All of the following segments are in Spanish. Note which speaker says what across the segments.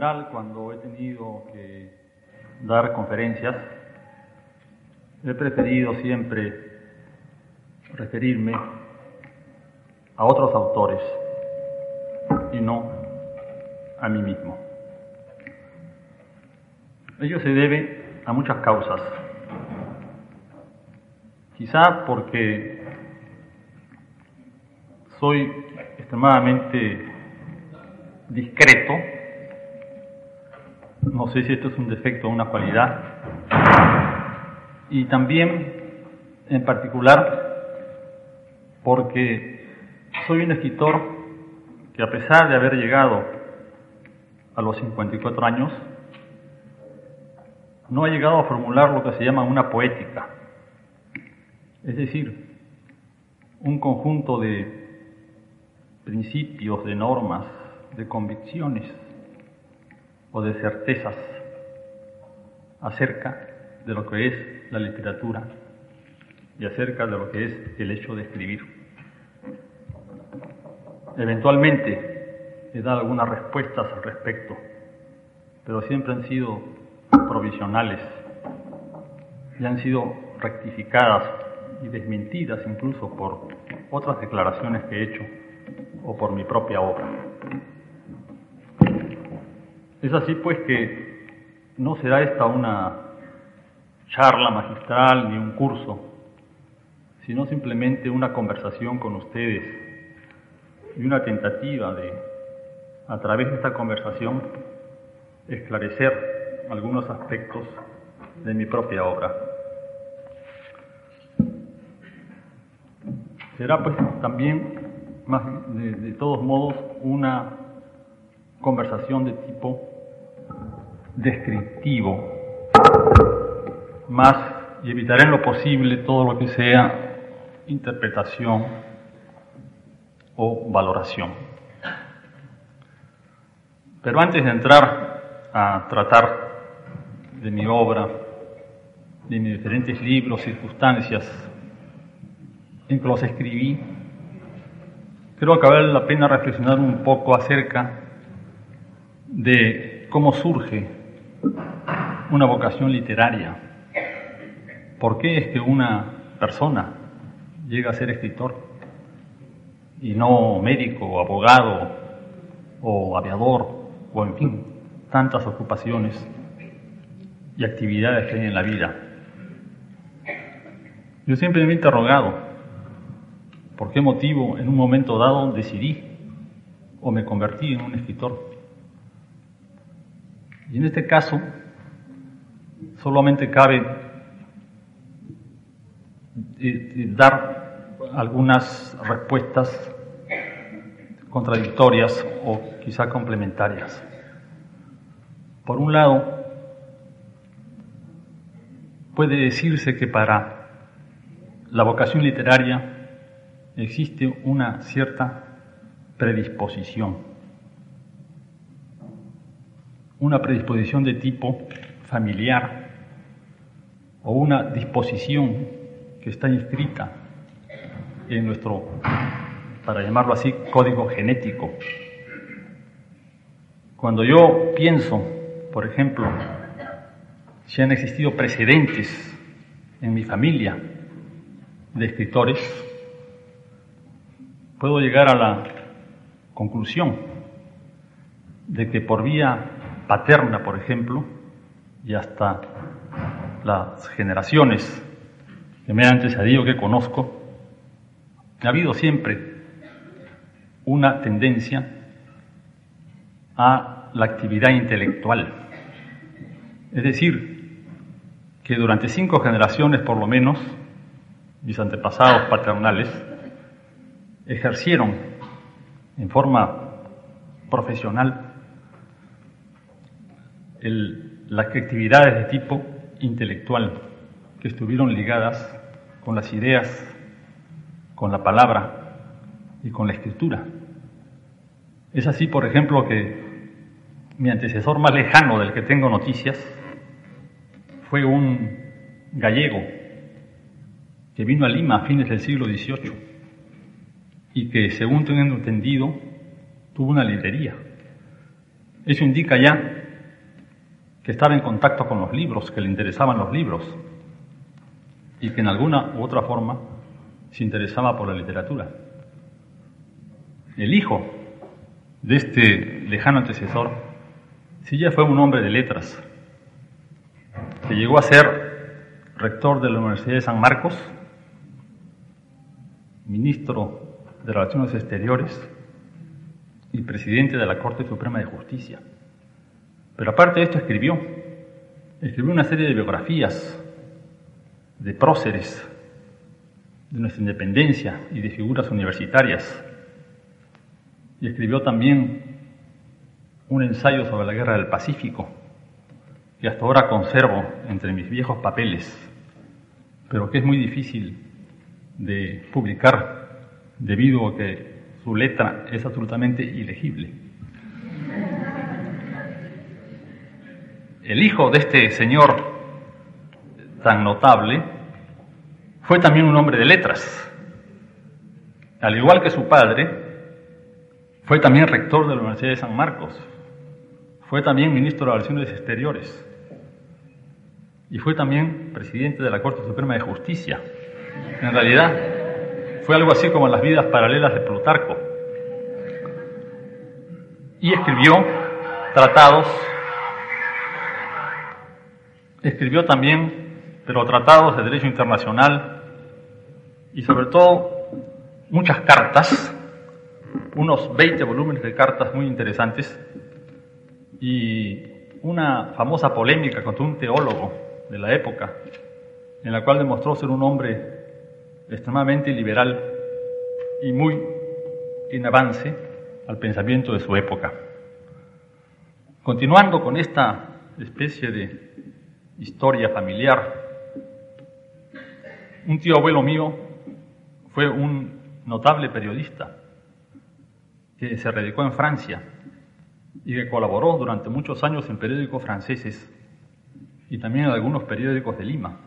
Speaker 1: general, cuando he tenido que dar conferencias, he preferido siempre referirme a otros autores y no a mí mismo. Ello se debe a muchas causas. Quizá porque soy extremadamente discreto no sé si esto es un defecto o una cualidad. Y también, en particular, porque soy un escritor que a pesar de haber llegado a los 54 años, no ha llegado a formular lo que se llama una poética, es decir, un conjunto de principios, de normas, de convicciones o de certezas acerca de lo que es la literatura y acerca de lo que es el hecho de escribir. Eventualmente he dado algunas respuestas al respecto, pero siempre han sido provisionales y han sido rectificadas y desmentidas incluso por otras declaraciones que he hecho o por mi propia obra. Es así pues que no será esta una charla magistral ni un curso, sino simplemente una conversación con ustedes y una tentativa de, a través de esta conversación, esclarecer algunos aspectos de mi propia obra. Será pues también, de todos modos, una conversación de tipo descriptivo, más y evitaré en lo posible todo lo que sea interpretación o valoración. Pero antes de entrar a tratar de mi obra, de mis diferentes libros, circunstancias en que los escribí, creo que vale la pena reflexionar un poco acerca de cómo surge una vocación literaria. ¿Por qué es que una persona llega a ser escritor y no médico abogado o aviador o en fin, tantas ocupaciones y actividades que hay en la vida? Yo siempre me he interrogado por qué motivo en un momento dado decidí o me convertí en un escritor. Y en este caso, solamente cabe dar algunas respuestas contradictorias o quizá complementarias. Por un lado, puede decirse que para la vocación literaria existe una cierta predisposición, una predisposición de tipo familiar o una disposición que está inscrita en nuestro, para llamarlo así, código genético. Cuando yo pienso, por ejemplo, si han existido precedentes en mi familia de escritores, puedo llegar a la conclusión de que por vía paterna, por ejemplo, y hasta las generaciones que me han antecedido que conozco, ha habido siempre una tendencia a la actividad intelectual. Es decir, que durante cinco generaciones por lo menos, mis antepasados paternales ejercieron en forma profesional, las actividades de tipo intelectual que estuvieron ligadas con las ideas, con la palabra y con la escritura. Es así, por ejemplo, que mi antecesor más lejano del que tengo noticias fue un gallego que vino a Lima a fines del siglo XVIII y que, según tengo entendido, tuvo una librería. Eso indica ya que estaba en contacto con los libros, que le interesaban los libros y que en alguna u otra forma se interesaba por la literatura. El hijo de este lejano antecesor, sí ya fue un hombre de letras, que llegó a ser rector de la Universidad de San Marcos, ministro de Relaciones Exteriores y presidente de la Corte Suprema de Justicia. Pero aparte de esto escribió, escribió una serie de biografías de próceres de nuestra independencia y de figuras universitarias. Y escribió también un ensayo sobre la guerra del Pacífico, que hasta ahora conservo entre mis viejos papeles, pero que es muy difícil de publicar debido a que su letra es absolutamente ilegible. El hijo de este señor tan notable fue también un hombre de letras. Al igual que su padre, fue también rector de la Universidad de San Marcos, fue también ministro de Relaciones Exteriores y fue también presidente de la Corte Suprema de Justicia. En realidad, fue algo así como las vidas paralelas de Plutarco. Y escribió tratados, escribió también, pero tratados de derecho internacional y sobre todo muchas cartas, unos 20 volúmenes de cartas muy interesantes y una famosa polémica contra un teólogo de la época, en la cual demostró ser un hombre extremadamente liberal y muy en avance al pensamiento de su época. Continuando con esta especie de historia familiar, un tío abuelo mío fue un notable periodista que se radicó en Francia y que colaboró durante muchos años en periódicos franceses y también en algunos periódicos de Lima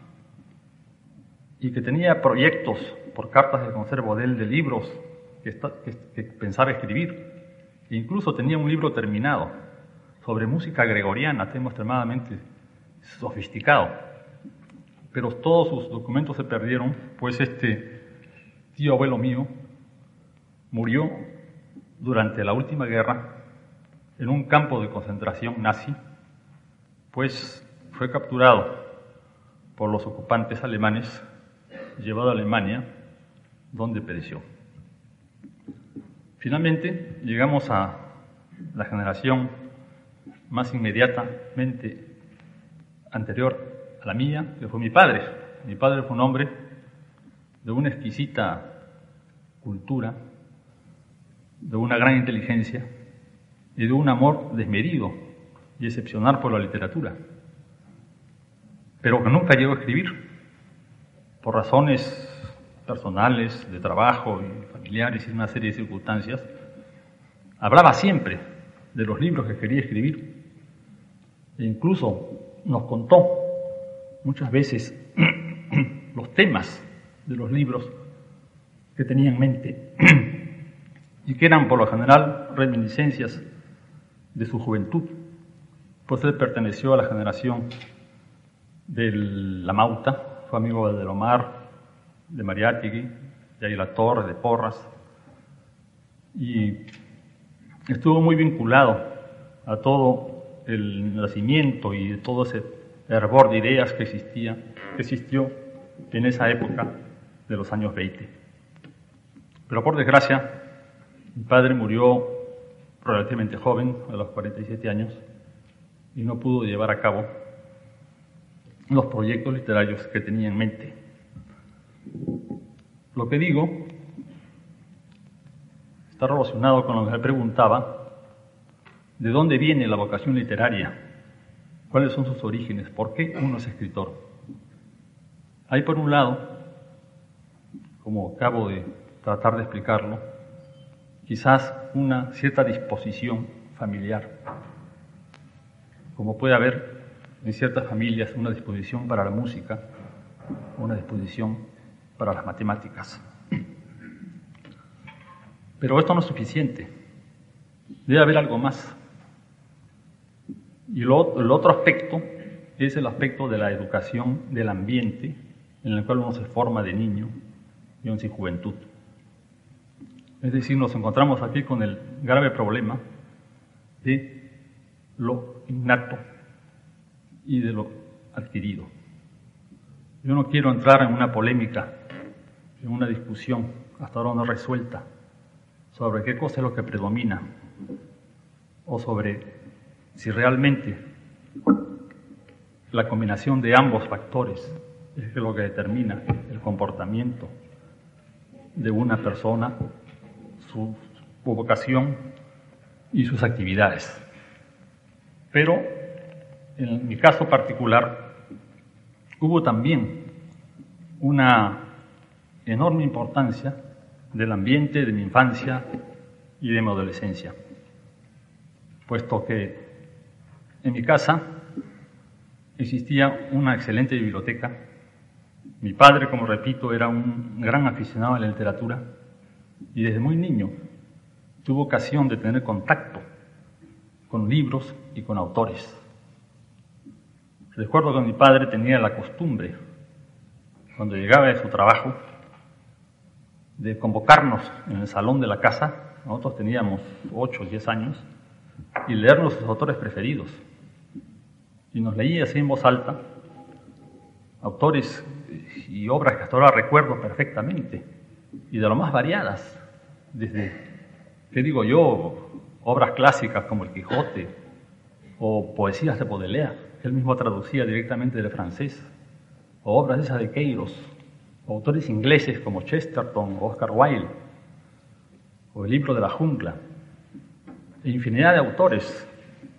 Speaker 1: y que tenía proyectos por cartas de conservo de de libros que, pensaba escribir. E incluso tenía un libro terminado sobre música gregoriana, tema extremadamente sofisticado. Pero todos sus documentos se perdieron, pues este tío abuelo mío murió durante la última guerra en un campo de concentración nazi, pues fue capturado por los ocupantes alemanes llevado a Alemania, donde pereció. Finalmente llegamos a la generación más inmediatamente anterior a la mía, que fue mi padre. Mi padre fue un hombre de una exquisita cultura, de una gran inteligencia y de un amor desmedido y excepcional por la literatura, pero que nunca llegó a escribir por razones personales, de trabajo y familiares y una serie de circunstancias, hablaba siempre de los libros que quería escribir. E incluso nos contó muchas veces los temas de los libros que tenía en mente y que eran por lo general reminiscencias de su juventud, pues él perteneció a la generación de la Mauta, fue amigo de Delomar, de Mariátegui, de la Torre, de Porras, y estuvo muy vinculado a todo el nacimiento y todo ese hervor de ideas que existía, existió en esa época de los años 20. Pero por desgracia, mi padre murió relativamente joven, a los 47 años, y no pudo llevar a cabo los proyectos literarios que tenía en mente. Lo que digo está relacionado con lo que me preguntaba ¿De dónde viene la vocación literaria? ¿Cuáles son sus orígenes? ¿Por qué uno es escritor? Hay por un lado, como acabo de tratar de explicarlo, quizás una cierta disposición familiar, como puede haber en ciertas familias una disposición para la música, una disposición para las matemáticas. Pero esto no es suficiente. Debe haber algo más. Y el otro aspecto es el aspecto de la educación del ambiente en el cual uno se forma de niño y en su juventud. Es decir, nos encontramos aquí con el grave problema de lo innato y de lo adquirido. Yo no quiero entrar en una polémica, en una discusión hasta ahora no resuelta sobre qué cosa es lo que predomina o sobre si realmente la combinación de ambos factores es lo que determina el comportamiento de una persona, su, vocación y sus actividades. Pero en mi caso particular hubo también una enorme importancia del ambiente de mi infancia y de mi adolescencia, puesto que en mi casa existía una excelente biblioteca mi padre, como repito, era un gran aficionado a la literatura y desde muy niño tuvo ocasión de tener contacto con libros y con autores. Recuerdo que mi padre tenía la costumbre, cuando llegaba de su trabajo, de convocarnos en el salón de la casa, nosotros teníamos 8 o 10 años, y leernos sus autores preferidos. Y nos leía así en voz alta autores y obras que hasta ahora recuerdo perfectamente, y de lo más variadas, desde, ¿qué digo yo?, obras clásicas como El Quijote, o poesías de Baudelaire, que él mismo traducía directamente del francés, o obras esas de Queiros, o autores ingleses como Chesterton o Oscar Wilde, o el libro de la jungla, e infinidad de autores,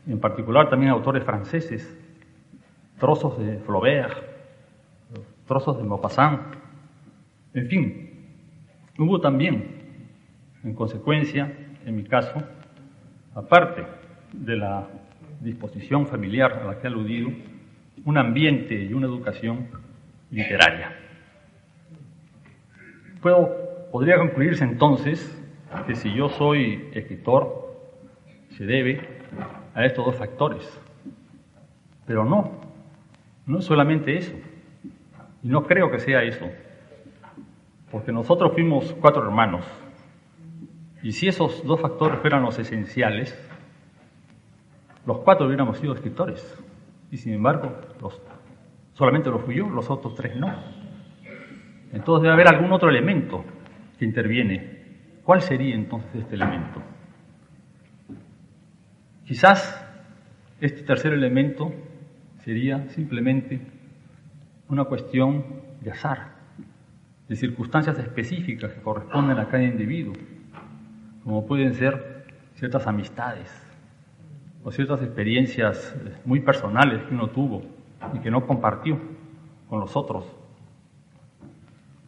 Speaker 1: en particular también autores franceses, trozos de Flaubert, trozos de Maupassant, en fin, hubo también, en consecuencia, en mi caso, aparte de la disposición familiar a la que he aludido, un ambiente y una educación literaria. Puedo, podría concluirse entonces que si yo soy escritor, se debe a estos dos factores. Pero no, no es solamente eso. Y no creo que sea eso, porque nosotros fuimos cuatro hermanos, y si esos dos factores fueran los esenciales, los cuatro hubiéramos sido escritores, y sin embargo, solamente lo fui yo, los otros tres no. Entonces debe haber algún otro elemento que interviene. ¿Cuál sería entonces este elemento? Quizás este tercer elemento sería simplemente una cuestión de azar, de circunstancias específicas que corresponden a cada individuo, como pueden ser ciertas amistades o ciertas experiencias eh, muy personales que uno tuvo y que no compartió con los otros,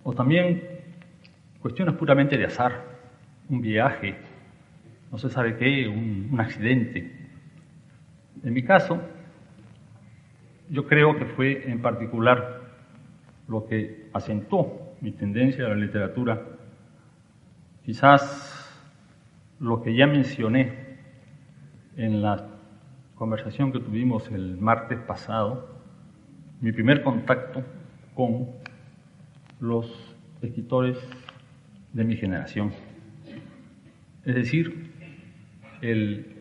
Speaker 1: o también cuestiones puramente de azar, un viaje, no se sabe qué, un, un accidente. En mi caso, yo creo que fue en particular lo que acentuó mi tendencia a la literatura, quizás lo que ya mencioné en la conversación que tuvimos el martes pasado, mi primer contacto con los escritores de mi generación. Es decir, el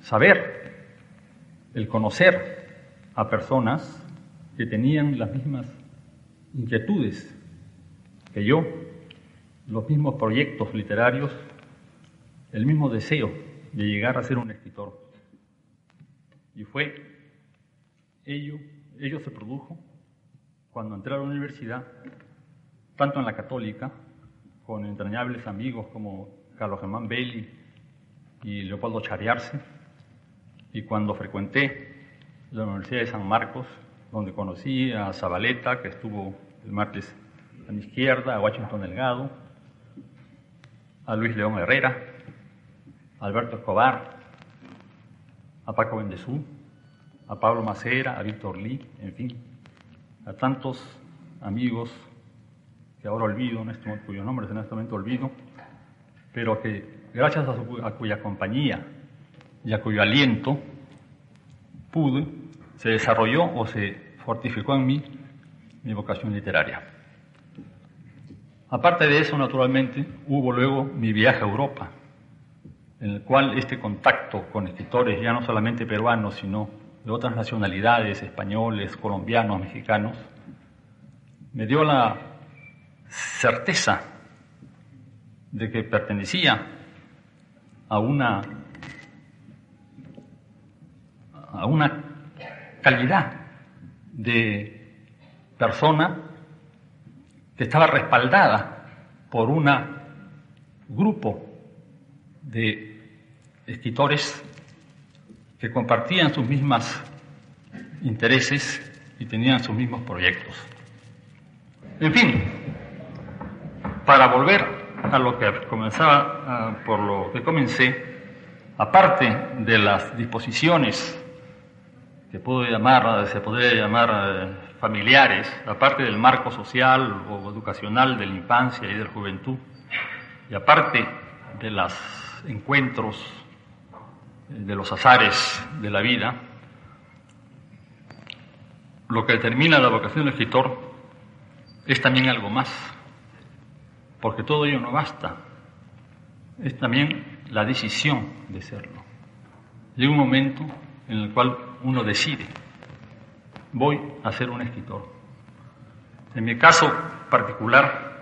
Speaker 1: saber, el conocer a personas que tenían las mismas inquietudes que yo, los mismos proyectos literarios, el mismo deseo de llegar a ser un escritor. Y fue ello, ello se produjo cuando entré a la universidad, tanto en la católica, con entrañables amigos como Carlos Germán Belli y Leopoldo Chariarse, y cuando frecuenté la Universidad de San Marcos, donde conocí a Zabaleta, que estuvo el martes a mi izquierda, a Washington Delgado, a Luis León Herrera, a Alberto Escobar, a Paco Bendezú, a Pablo Macera, a Víctor Lee, en fin, a tantos amigos que ahora olvido, en este, cuyos nombres en este momento olvido, pero que gracias a, a cuya compañía y a cuyo aliento pude, se desarrolló o se fortificó en mí mi vocación literaria. Aparte de eso, naturalmente, hubo luego mi viaje a Europa, en el cual este contacto con escritores ya no solamente peruanos, sino de otras nacionalidades, españoles, colombianos, mexicanos, me dio la certeza de que pertenecía a una, a una calidad de persona que estaba respaldada por un grupo de escritores que compartían sus mismos intereses y tenían sus mismos proyectos. En fin, para volver a lo que comenzaba, ah, por lo que comencé, aparte de las disposiciones que puedo llamar, se podría llamar eh, familiares, aparte del marco social o educacional de la infancia y de la juventud, y aparte de los encuentros, de los azares de la vida, lo que determina la vocación del escritor es también algo más, porque todo ello no basta, es también la decisión de serlo. Llega un momento en el cual uno decide voy a ser un escritor. En mi caso particular,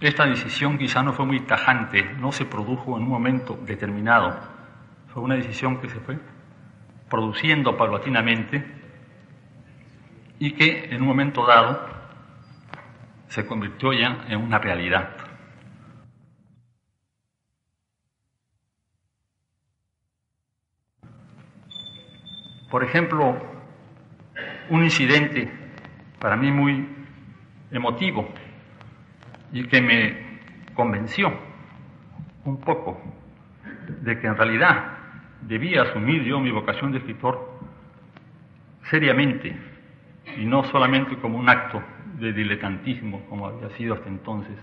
Speaker 1: esta decisión quizá no fue muy tajante, no se produjo en un momento determinado, fue una decisión que se fue produciendo paulatinamente y que en un momento dado se convirtió ya en una realidad. Por ejemplo, un incidente para mí muy emotivo y que me convenció un poco de que en realidad debía asumir yo mi vocación de escritor seriamente y no solamente como un acto de diletantismo como había sido hasta entonces.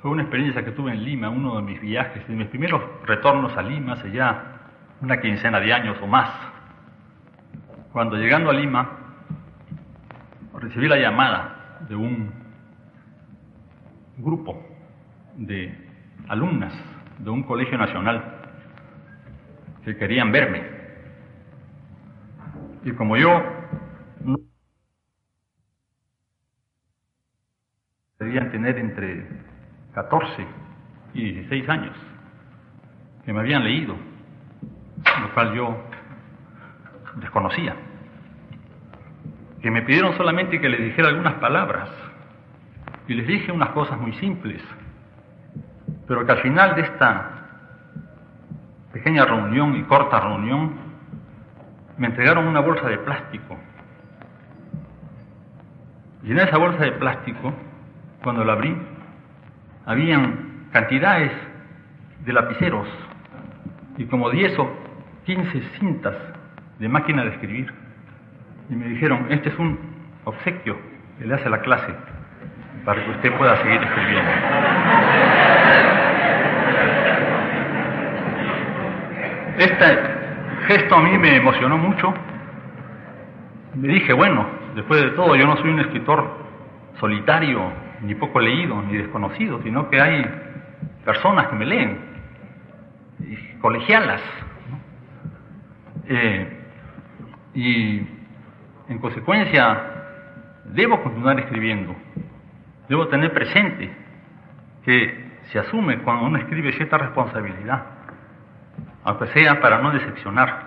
Speaker 1: Fue una experiencia que tuve en Lima, uno de mis viajes, de mis primeros retornos a Lima hace ya una quincena de años o más cuando llegando a Lima recibí la llamada de un grupo de alumnas de un colegio nacional que querían verme. Y como yo no debían tener entre 14 y 16 años, que me habían leído, lo cual yo desconocía que me pidieron solamente que les dijera algunas palabras. Y les dije unas cosas muy simples, pero que al final de esta pequeña reunión y corta reunión me entregaron una bolsa de plástico. Y en esa bolsa de plástico, cuando la abrí, habían cantidades de lapiceros y como 10 o 15 cintas de máquina de escribir y me dijeron, este es un obsequio que le hace la clase para que usted pueda seguir escribiendo. Este gesto a mí me emocionó mucho. Me dije, bueno, después de todo, yo no soy un escritor solitario, ni poco leído, ni desconocido, sino que hay personas que me leen, colegialas. Eh, y en consecuencia, debo continuar escribiendo. Debo tener presente que se asume cuando uno escribe cierta responsabilidad, aunque sea para no decepcionar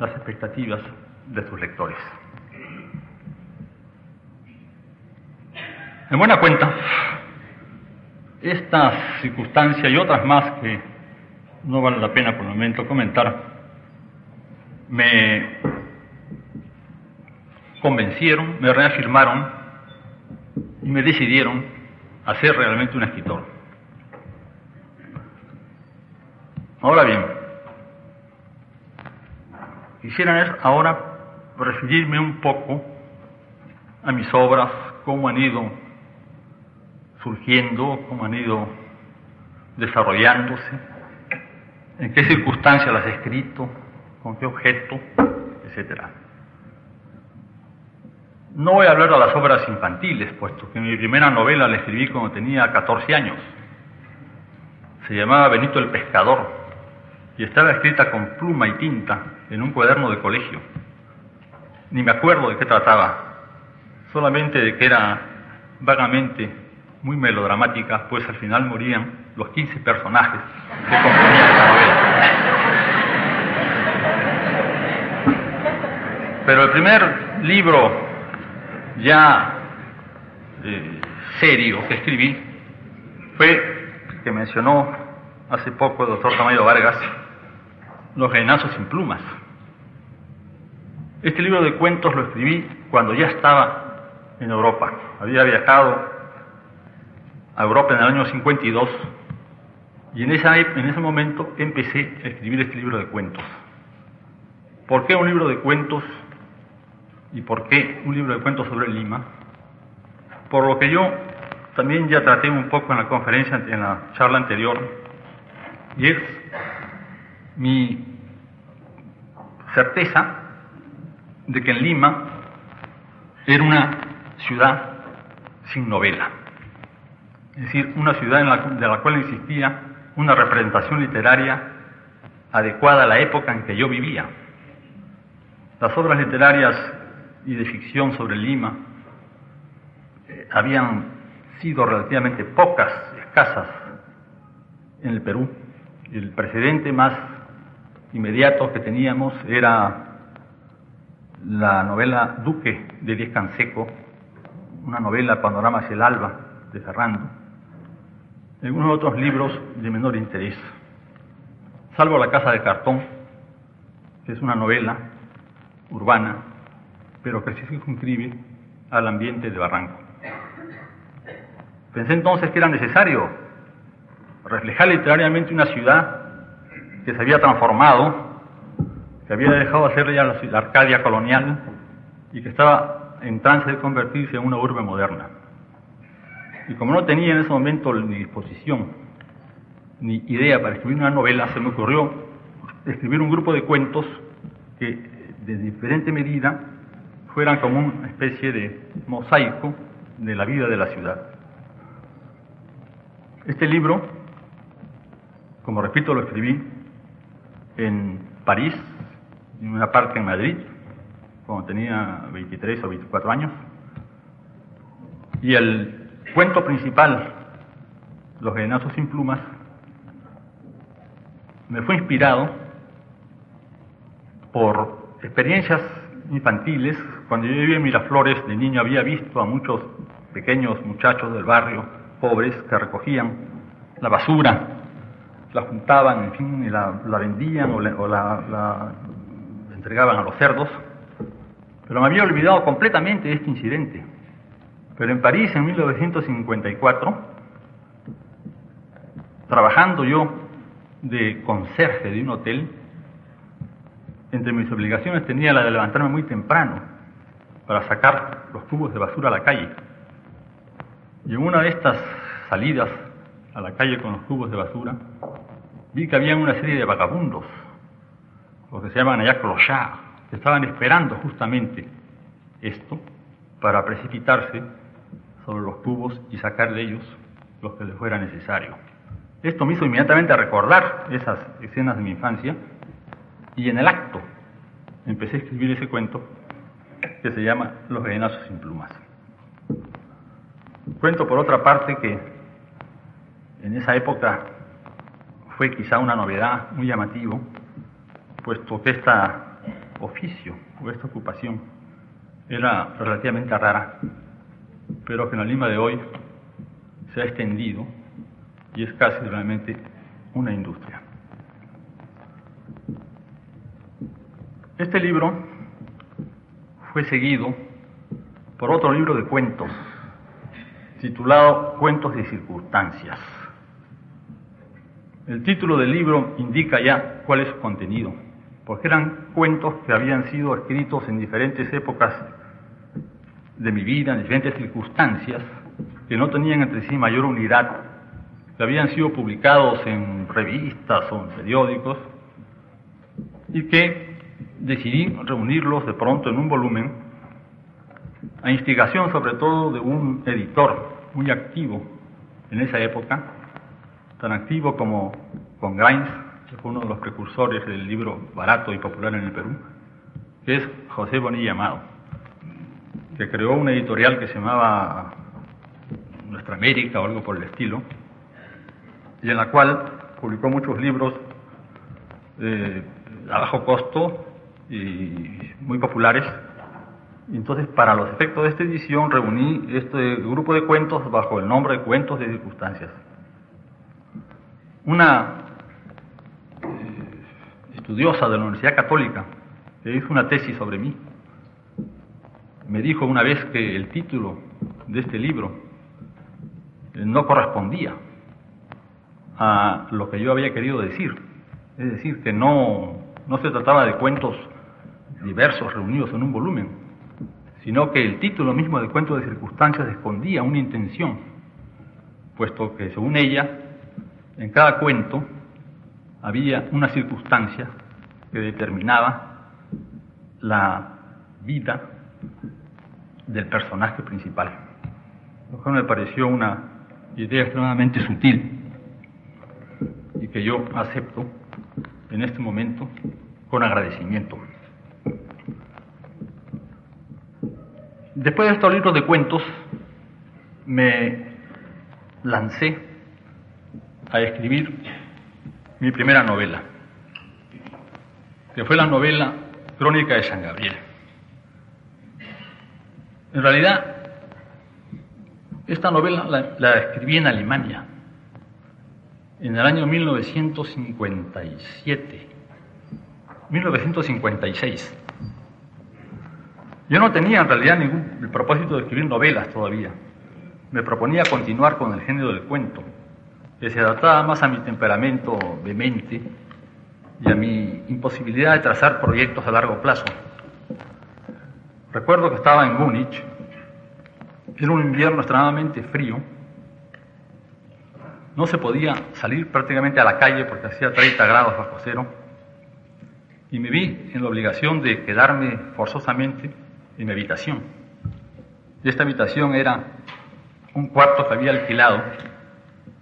Speaker 1: las expectativas de sus lectores. En buena cuenta, esta circunstancia y otras más que no vale la pena por el momento comentar, me convencieron, me reafirmaron y me decidieron a ser realmente un escritor. Ahora bien, quisiera ahora referirme un poco a mis obras, cómo han ido surgiendo, cómo han ido desarrollándose, en qué circunstancias las he escrito, con qué objeto, etcétera. No voy a hablar de las obras infantiles, puesto que mi primera novela la escribí cuando tenía 14 años. Se llamaba Benito el Pescador y estaba escrita con pluma y tinta en un cuaderno de colegio. Ni me acuerdo de qué trataba, solamente de que era vagamente muy melodramática, pues al final morían los 15 personajes que componían esa novela. Pero el primer libro ya eh, serio que escribí fue, que mencionó hace poco el doctor Tamayo Vargas, los genazos sin plumas. Este libro de cuentos lo escribí cuando ya estaba en Europa. Había viajado a Europa en el año 52 y en, esa, en ese momento empecé a escribir este libro de cuentos. ¿Por qué un libro de cuentos y por qué un libro de cuentos sobre Lima? Por lo que yo también ya traté un poco en la conferencia, en la charla anterior, y es mi certeza de que en Lima era una ciudad sin novela, es decir, una ciudad en de la cual existía una representación literaria adecuada a la época en que yo vivía. Las obras literarias y de ficción sobre Lima eh, habían sido relativamente pocas, escasas en el Perú. El precedente más inmediato que teníamos era la novela Duque de Diez Canseco, una novela Panorama hacia el alba de Ferrando, y algunos otros libros de menor interés, salvo La Casa de Cartón, que es una novela urbana, pero que se circunscribe al ambiente de Barranco. Pensé entonces que era necesario reflejar literariamente una ciudad que se había transformado, que había dejado de ser ya la, Arcadia colonial y que estaba en trance de convertirse en una urbe moderna. Y como no tenía en ese momento ni disposición ni idea para escribir una novela, se me ocurrió escribir un grupo de cuentos que de diferente medida fueran como una especie de mosaico de la vida de la ciudad. Este libro, como repito, lo escribí en París, en una parte en Madrid, cuando tenía 23 o 24 años. Y el cuento principal, Los Genazos sin plumas, me fue inspirado por experiencias infantiles. Cuando yo vivía en Miraflores, de niño había visto a muchos pequeños muchachos del barrio, pobres, que recogían la basura la juntaban, en fin, y la, vendían o, la, entregaban a los cerdos. Pero me había olvidado completamente de este incidente. Pero en París, en 1954, trabajando yo de conserje de un hotel, entre mis obligaciones tenía la de levantarme muy temprano para sacar los tubos de basura a la calle. Y en una de estas salidas a la calle con los tubos de basura, vi que había una serie de vagabundos, los que se llaman allá clochards, que estaban esperando justamente esto para precipitarse sobre los tubos y sacar de ellos lo que les fuera necesario. Esto me hizo inmediatamente recordar esas escenas de mi infancia y en el acto empecé a escribir ese cuento que se llama Los venenazos sin plumas. Cuento por otra parte que en esa época fue quizá una novedad muy llamativo, puesto que este oficio o esta ocupación era relativamente rara, pero que en la Lima de hoy se ha extendido y es casi realmente una industria. Este libro fue seguido por otro libro de cuentos titulado Cuentos de Circunstancias. El título del libro indica ya cuál es su contenido, porque eran cuentos que habían sido escritos en diferentes épocas de mi vida, en diferentes circunstancias, que no tenían entre sí mayor unidad, que habían sido publicados en revistas o en periódicos, y que decidí reunirlos de pronto en un volumen, a instigación sobre todo de un editor muy activo en esa época, tan activo como con Grimes, que fue uno de los precursores del libro barato y popular en el Perú, que es José Bonilla Amado, que creó una editorial que se llamaba Nuestra América o algo por el estilo, y en la cual publicó muchos libros eh, a bajo costo y muy populares. Entonces, para los efectos de esta edición, reuní este grupo de cuentos bajo el nombre de Cuentos de Circunstancias. Una eh, estudiosa de la Universidad Católica que hizo una tesis sobre mí, me dijo una vez que el título de este libro eh, no correspondía a lo que yo había querido decir. Es decir, que no, no se trataba de cuentos diversos reunidos en un volumen, sino que el título mismo de cuento de circunstancias escondía una intención, puesto que según ella, en cada cuento había una circunstancia que determinaba la vida del personaje principal. Lo que me pareció una idea extremadamente sutil y que yo acepto en este momento con agradecimiento. Después de estos libros de cuentos, me lancé a escribir mi primera novela, que fue la novela Crónica de San Gabriel. En realidad, esta novela la, la escribí en Alemania, en el año 1957, 1956. Yo no tenía en realidad ningún propósito de escribir novelas todavía. Me proponía continuar con el género del cuento, que se adaptaba más a mi temperamento vehemente y a mi imposibilidad de trazar proyectos a largo plazo. Recuerdo que estaba en Múnich, era un invierno extremadamente frío, no se podía salir prácticamente a la calle porque hacía 30 grados bajo cero, y me vi en la obligación de quedarme forzosamente en mi habitación. Y esta habitación era un cuarto que había alquilado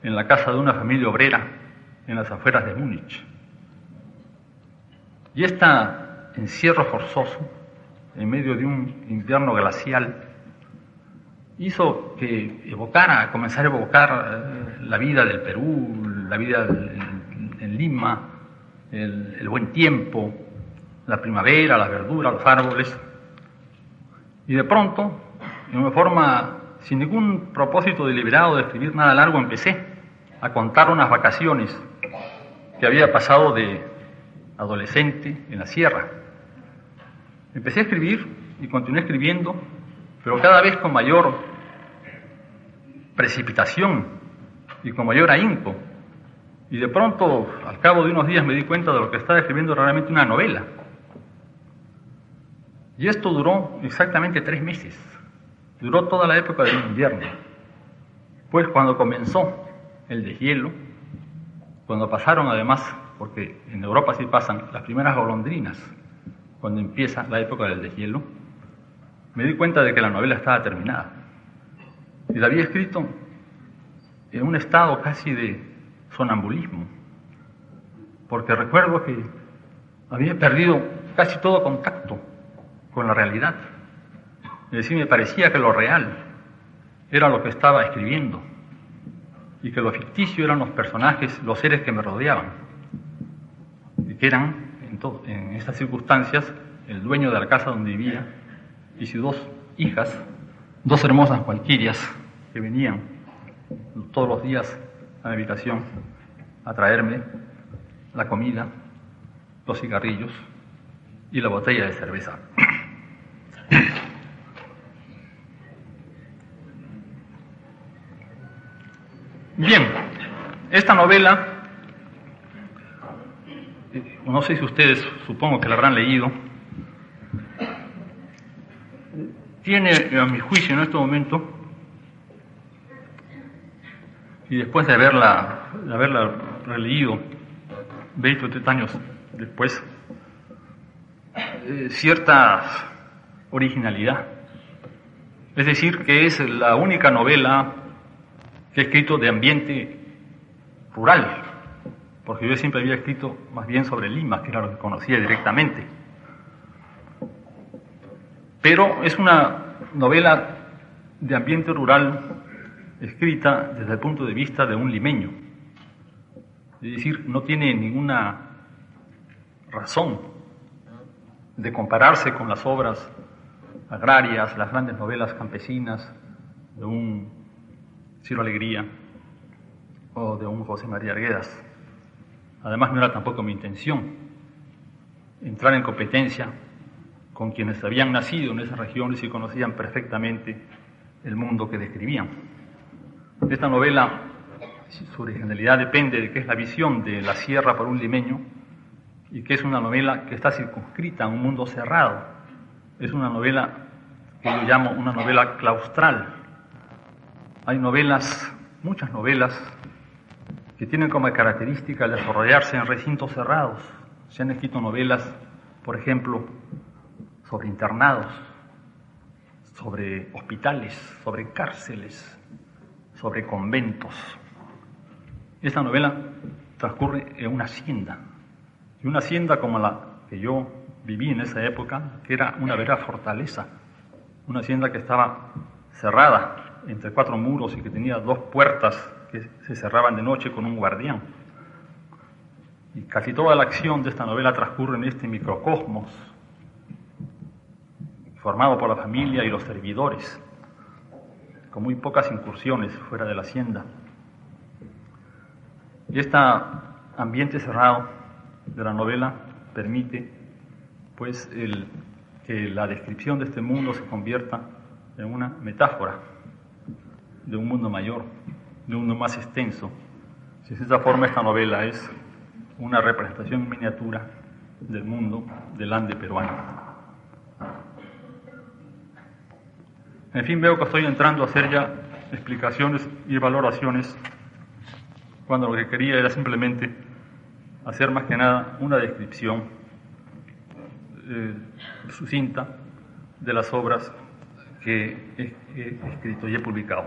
Speaker 1: en la casa de una familia obrera en las afueras de Múnich. Y este encierro forzoso, en medio de un invierno glacial, hizo que evocara, comenzara a evocar eh, la vida del Perú, la vida en, Lima, el, el buen tiempo, la primavera, la verdura, los árboles, y de pronto, en una forma sin ningún propósito deliberado de escribir nada largo, empecé a contar unas vacaciones que había pasado de adolescente en la sierra. Empecé a escribir y continué escribiendo, pero cada vez con mayor precipitación y con mayor ahínco. Y de pronto, al cabo de unos días, me di cuenta de lo que estaba escribiendo realmente una novela. Y esto duró exactamente tres meses. Duró toda la época del invierno. Pues cuando comenzó el deshielo, cuando pasaron además, porque en Europa sí pasan las primeras golondrinas, cuando empieza la época del deshielo, me di cuenta de que la novela estaba terminada. Y la había escrito en un estado casi de sonambulismo, porque recuerdo que había perdido casi todo contacto con la realidad. Es decir, me parecía que lo real era lo que estaba escribiendo y que lo ficticio eran los personajes, los seres que me rodeaban, y que eran, en, en estas circunstancias, el dueño de la casa donde vivía y sus dos hijas, dos hermosas cualquirias que venían todos los días a la habitación a traerme la comida, los cigarrillos y la botella de cerveza. Bien, esta novela, no sé si ustedes supongo que la habrán leído, tiene, a mi juicio en este momento, y después de haberla, de haberla releído 20 o 30 años después, eh, cierta originalidad. Es decir, que es la única novela que he escrito de ambiente rural, porque yo siempre había escrito más bien sobre Lima, que era lo que conocía directamente. Pero es una novela de ambiente rural escrita desde el punto de vista de un limeño. Es decir, no tiene ninguna razón de compararse con las obras agrarias, las grandes novelas campesinas de un Ciro Alegría o de un José María Arguedas. Además, no era tampoco mi intención entrar en competencia con quienes habían nacido en esas regiones y conocían perfectamente el mundo que describían. Esta novela, su originalidad depende de que es la visión de la sierra para un limeño y que es una novela que está circunscrita a un mundo cerrado. Es una novela que yo llamo una novela claustral. Hay novelas, muchas novelas, que tienen como característica el desarrollarse en recintos cerrados. Se han escrito novelas, por ejemplo, sobre internados, sobre hospitales, sobre cárceles, sobre conventos. Esta novela transcurre en una hacienda, y una hacienda como la que yo viví en esa época, que era una vera fortaleza, una hacienda que estaba cerrada entre cuatro muros y que tenía dos puertas que se cerraban de noche con un guardián. Y casi toda la acción de esta novela transcurre en este microcosmos, formado por la familia y los servidores, con muy pocas incursiones fuera de la hacienda. Y este ambiente cerrado de la novela permite pues que la descripción de este mundo se convierta en una metáfora de un mundo mayor, de un mundo más extenso. Si de esta forma esta novela es una representación miniatura del mundo del Ande peruano. En fin, veo que estoy entrando a hacer ya explicaciones y valoraciones cuando lo que quería era simplemente hacer más que nada una descripción eh, sucinta de las obras que he, escrito y he publicado.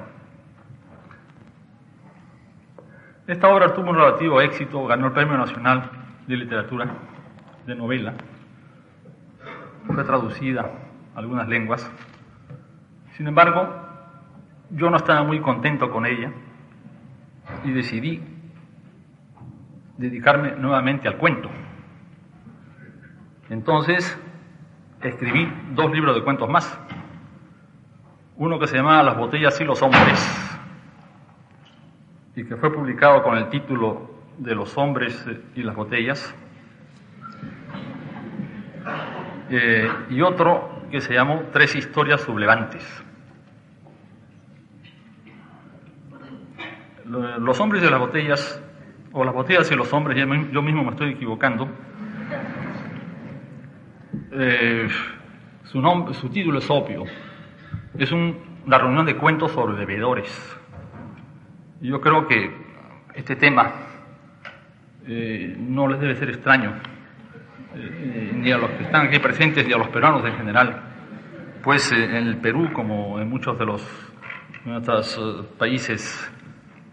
Speaker 1: Esta obra tuvo un relativo éxito, ganó el Premio Nacional de Literatura de Novela, fue traducida a algunas lenguas. Sin embargo, yo no estaba muy contento con ella y decidí dedicarme nuevamente al cuento. Entonces escribí dos libros de cuentos más. Uno que se llamaba Las botellas y los hombres y que fue publicado con el título de Los hombres y las botellas. Eh, y otro que se llamó Tres historias sublevantes. Los hombres y las botellas o las botellas y los hombres, yo mismo me estoy equivocando. Eh, su, nombre, su título es obvio. Es una reunión de cuentos sobre bebedores. Yo creo que este tema eh, no les debe ser extraño, eh, ni a los que están aquí presentes, ni a los peruanos en general. Pues en el Perú, como en muchos de los otros países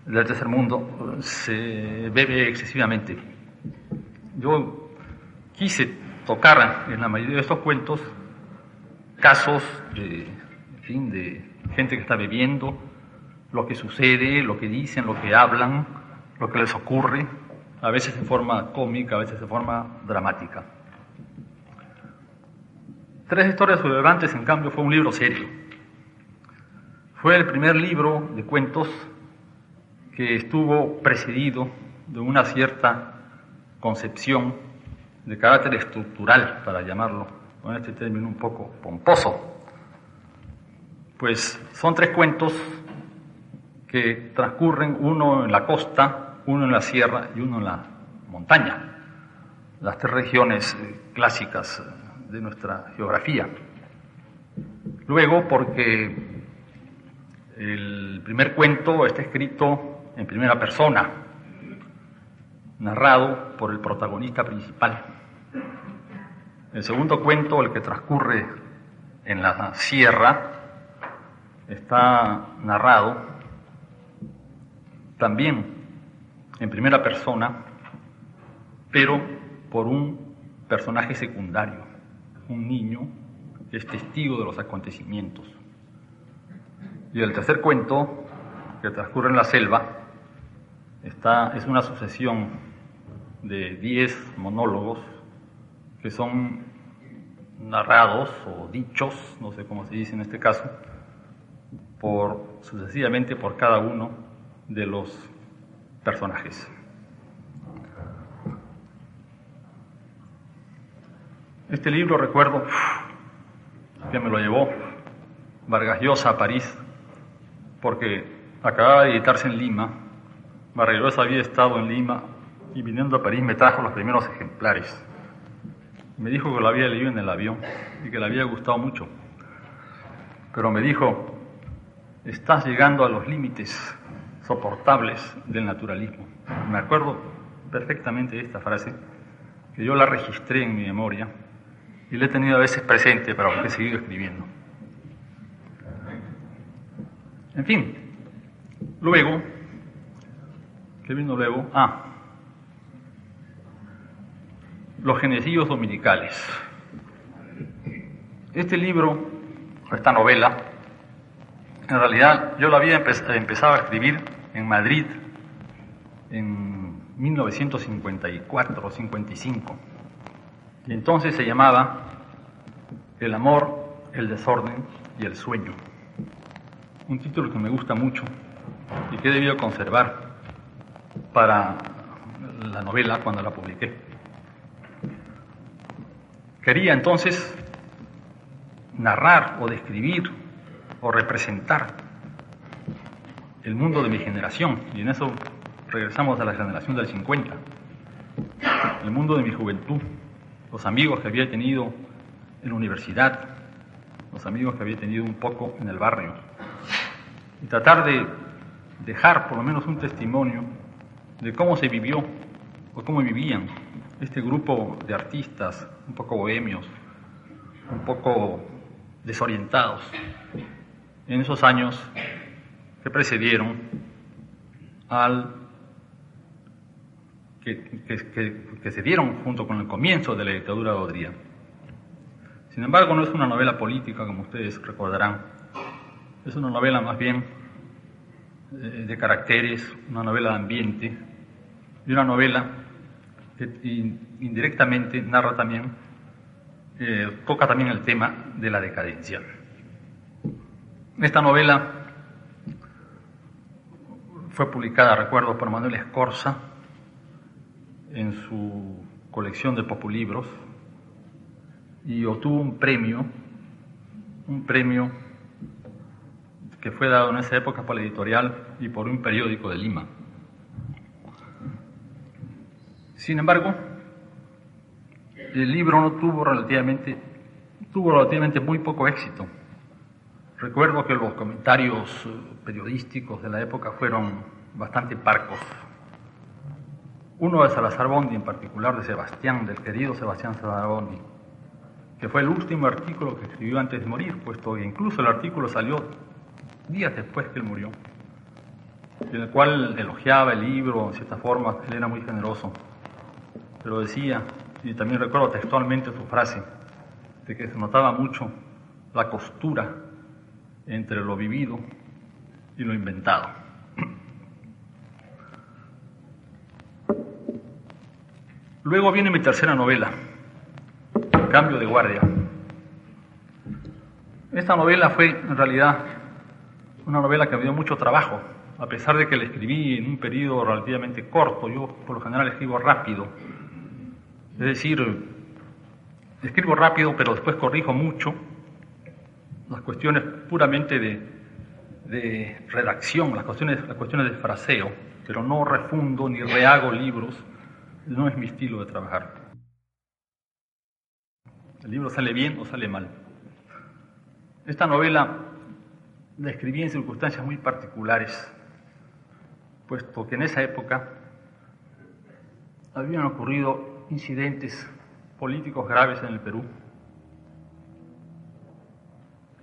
Speaker 1: del tercer mundo se bebe excesivamente. Yo quise tocar en la mayoría de estos cuentos casos de, fin, de gente que está bebiendo, lo que sucede, lo que dicen, lo que hablan, lo que les ocurre, a veces de forma cómica, a veces de forma dramática. Tres historias relevantes, en cambio, fue un libro serio. Fue el primer libro de cuentos que estuvo presidido de una cierta concepción de carácter estructural, para llamarlo con este término un poco pomposo. Pues son tres cuentos que transcurren uno en la costa, uno en la sierra y uno en la montaña, las tres regiones eh, clásicas eh, de nuestra geografía. Luego, porque el primer cuento está escrito en primera persona, narrado por el protagonista principal. El segundo cuento, el que transcurre en la sierra, está narrado también en primera persona, pero por un personaje secundario, un niño que es testigo de los acontecimientos. Y el tercer cuento, que transcurre en la selva, está, es una sucesión de diez monólogos que son narrados o dichos, no sé cómo se dice en este caso, por, sucesivamente por cada uno de los personajes. Este libro recuerdo que me lo llevó Vargas Llosa a París porque acababa de editarse en Lima. Vargas Llosa había estado en Lima y viniendo a París me trajo los primeros ejemplares. Me dijo que lo había leído en el avión y que le había gustado mucho. Pero me dijo, estás llegando a los límites soportables del naturalismo. Me acuerdo perfectamente de esta frase, que yo la registré en mi memoria y la he tenido a veces presente, pero he seguido escribiendo. En fin, luego, ¿qué vino luego? Ah, los genecillos dominicales. Este libro, esta novela, en realidad yo la había empezado a escribir en Madrid en 1954 o 55. Y entonces se llamaba El amor, el desorden y el sueño. Un título que me gusta mucho y que he debido conservar para la novela cuando la publiqué. Quería entonces narrar o describir o representar el mundo de mi generación, y en eso regresamos a la generación del 50, el mundo de mi juventud, los amigos que había tenido en la universidad, los amigos que había tenido un poco en el barrio, y tratar de dejar por lo menos un testimonio de cómo se vivió o cómo vivían este grupo de artistas un poco bohemios, un poco desorientados en esos años que precedieron al que, se dieron junto con el comienzo de la dictadura de Odría. Sin embargo, no es una novela política, como ustedes recordarán. Es una novela más bien eh, de caracteres, una novela de ambiente y una novela que indirectamente narra también, eh, toca también el tema de la decadencia. Esta novela fue publicada, recuerdo, por Manuel Escorza en su colección de populibros y obtuvo un premio, un premio que fue dado en esa época por la editorial y por un periódico de Lima. Sin embargo, el libro no tuvo relativamente, tuvo relativamente muy poco éxito. Recuerdo que los comentarios eh, periodísticos de la época fueron bastante parcos. Uno de Salazar Bondi, en particular de Sebastián, del querido Sebastián Salazar Bondi, que fue el último artículo que escribió antes de morir, puesto que incluso el artículo salió días después que él murió, en el cual elogiaba el libro, en cierta forma, él era muy generoso, pero decía, y también recuerdo textualmente su frase, de que se notaba mucho la costura entre lo vivido y lo inventado. Luego viene mi tercera novela, Cambio de Guardia. Esta novela fue en realidad una novela que me dio mucho trabajo, a pesar de que la escribí en un periodo relativamente corto. Yo por lo general escribo rápido. Es decir, escribo rápido, pero después corrijo mucho las cuestiones puramente de, redacción, las cuestiones, las cuestiones de fraseo, pero no refundo ni rehago libros, no es mi estilo de trabajar. El libro sale bien o sale mal. Esta novela la escribí en circunstancias muy particulares, puesto que en esa época habían ocurrido incidentes políticos graves en el Perú,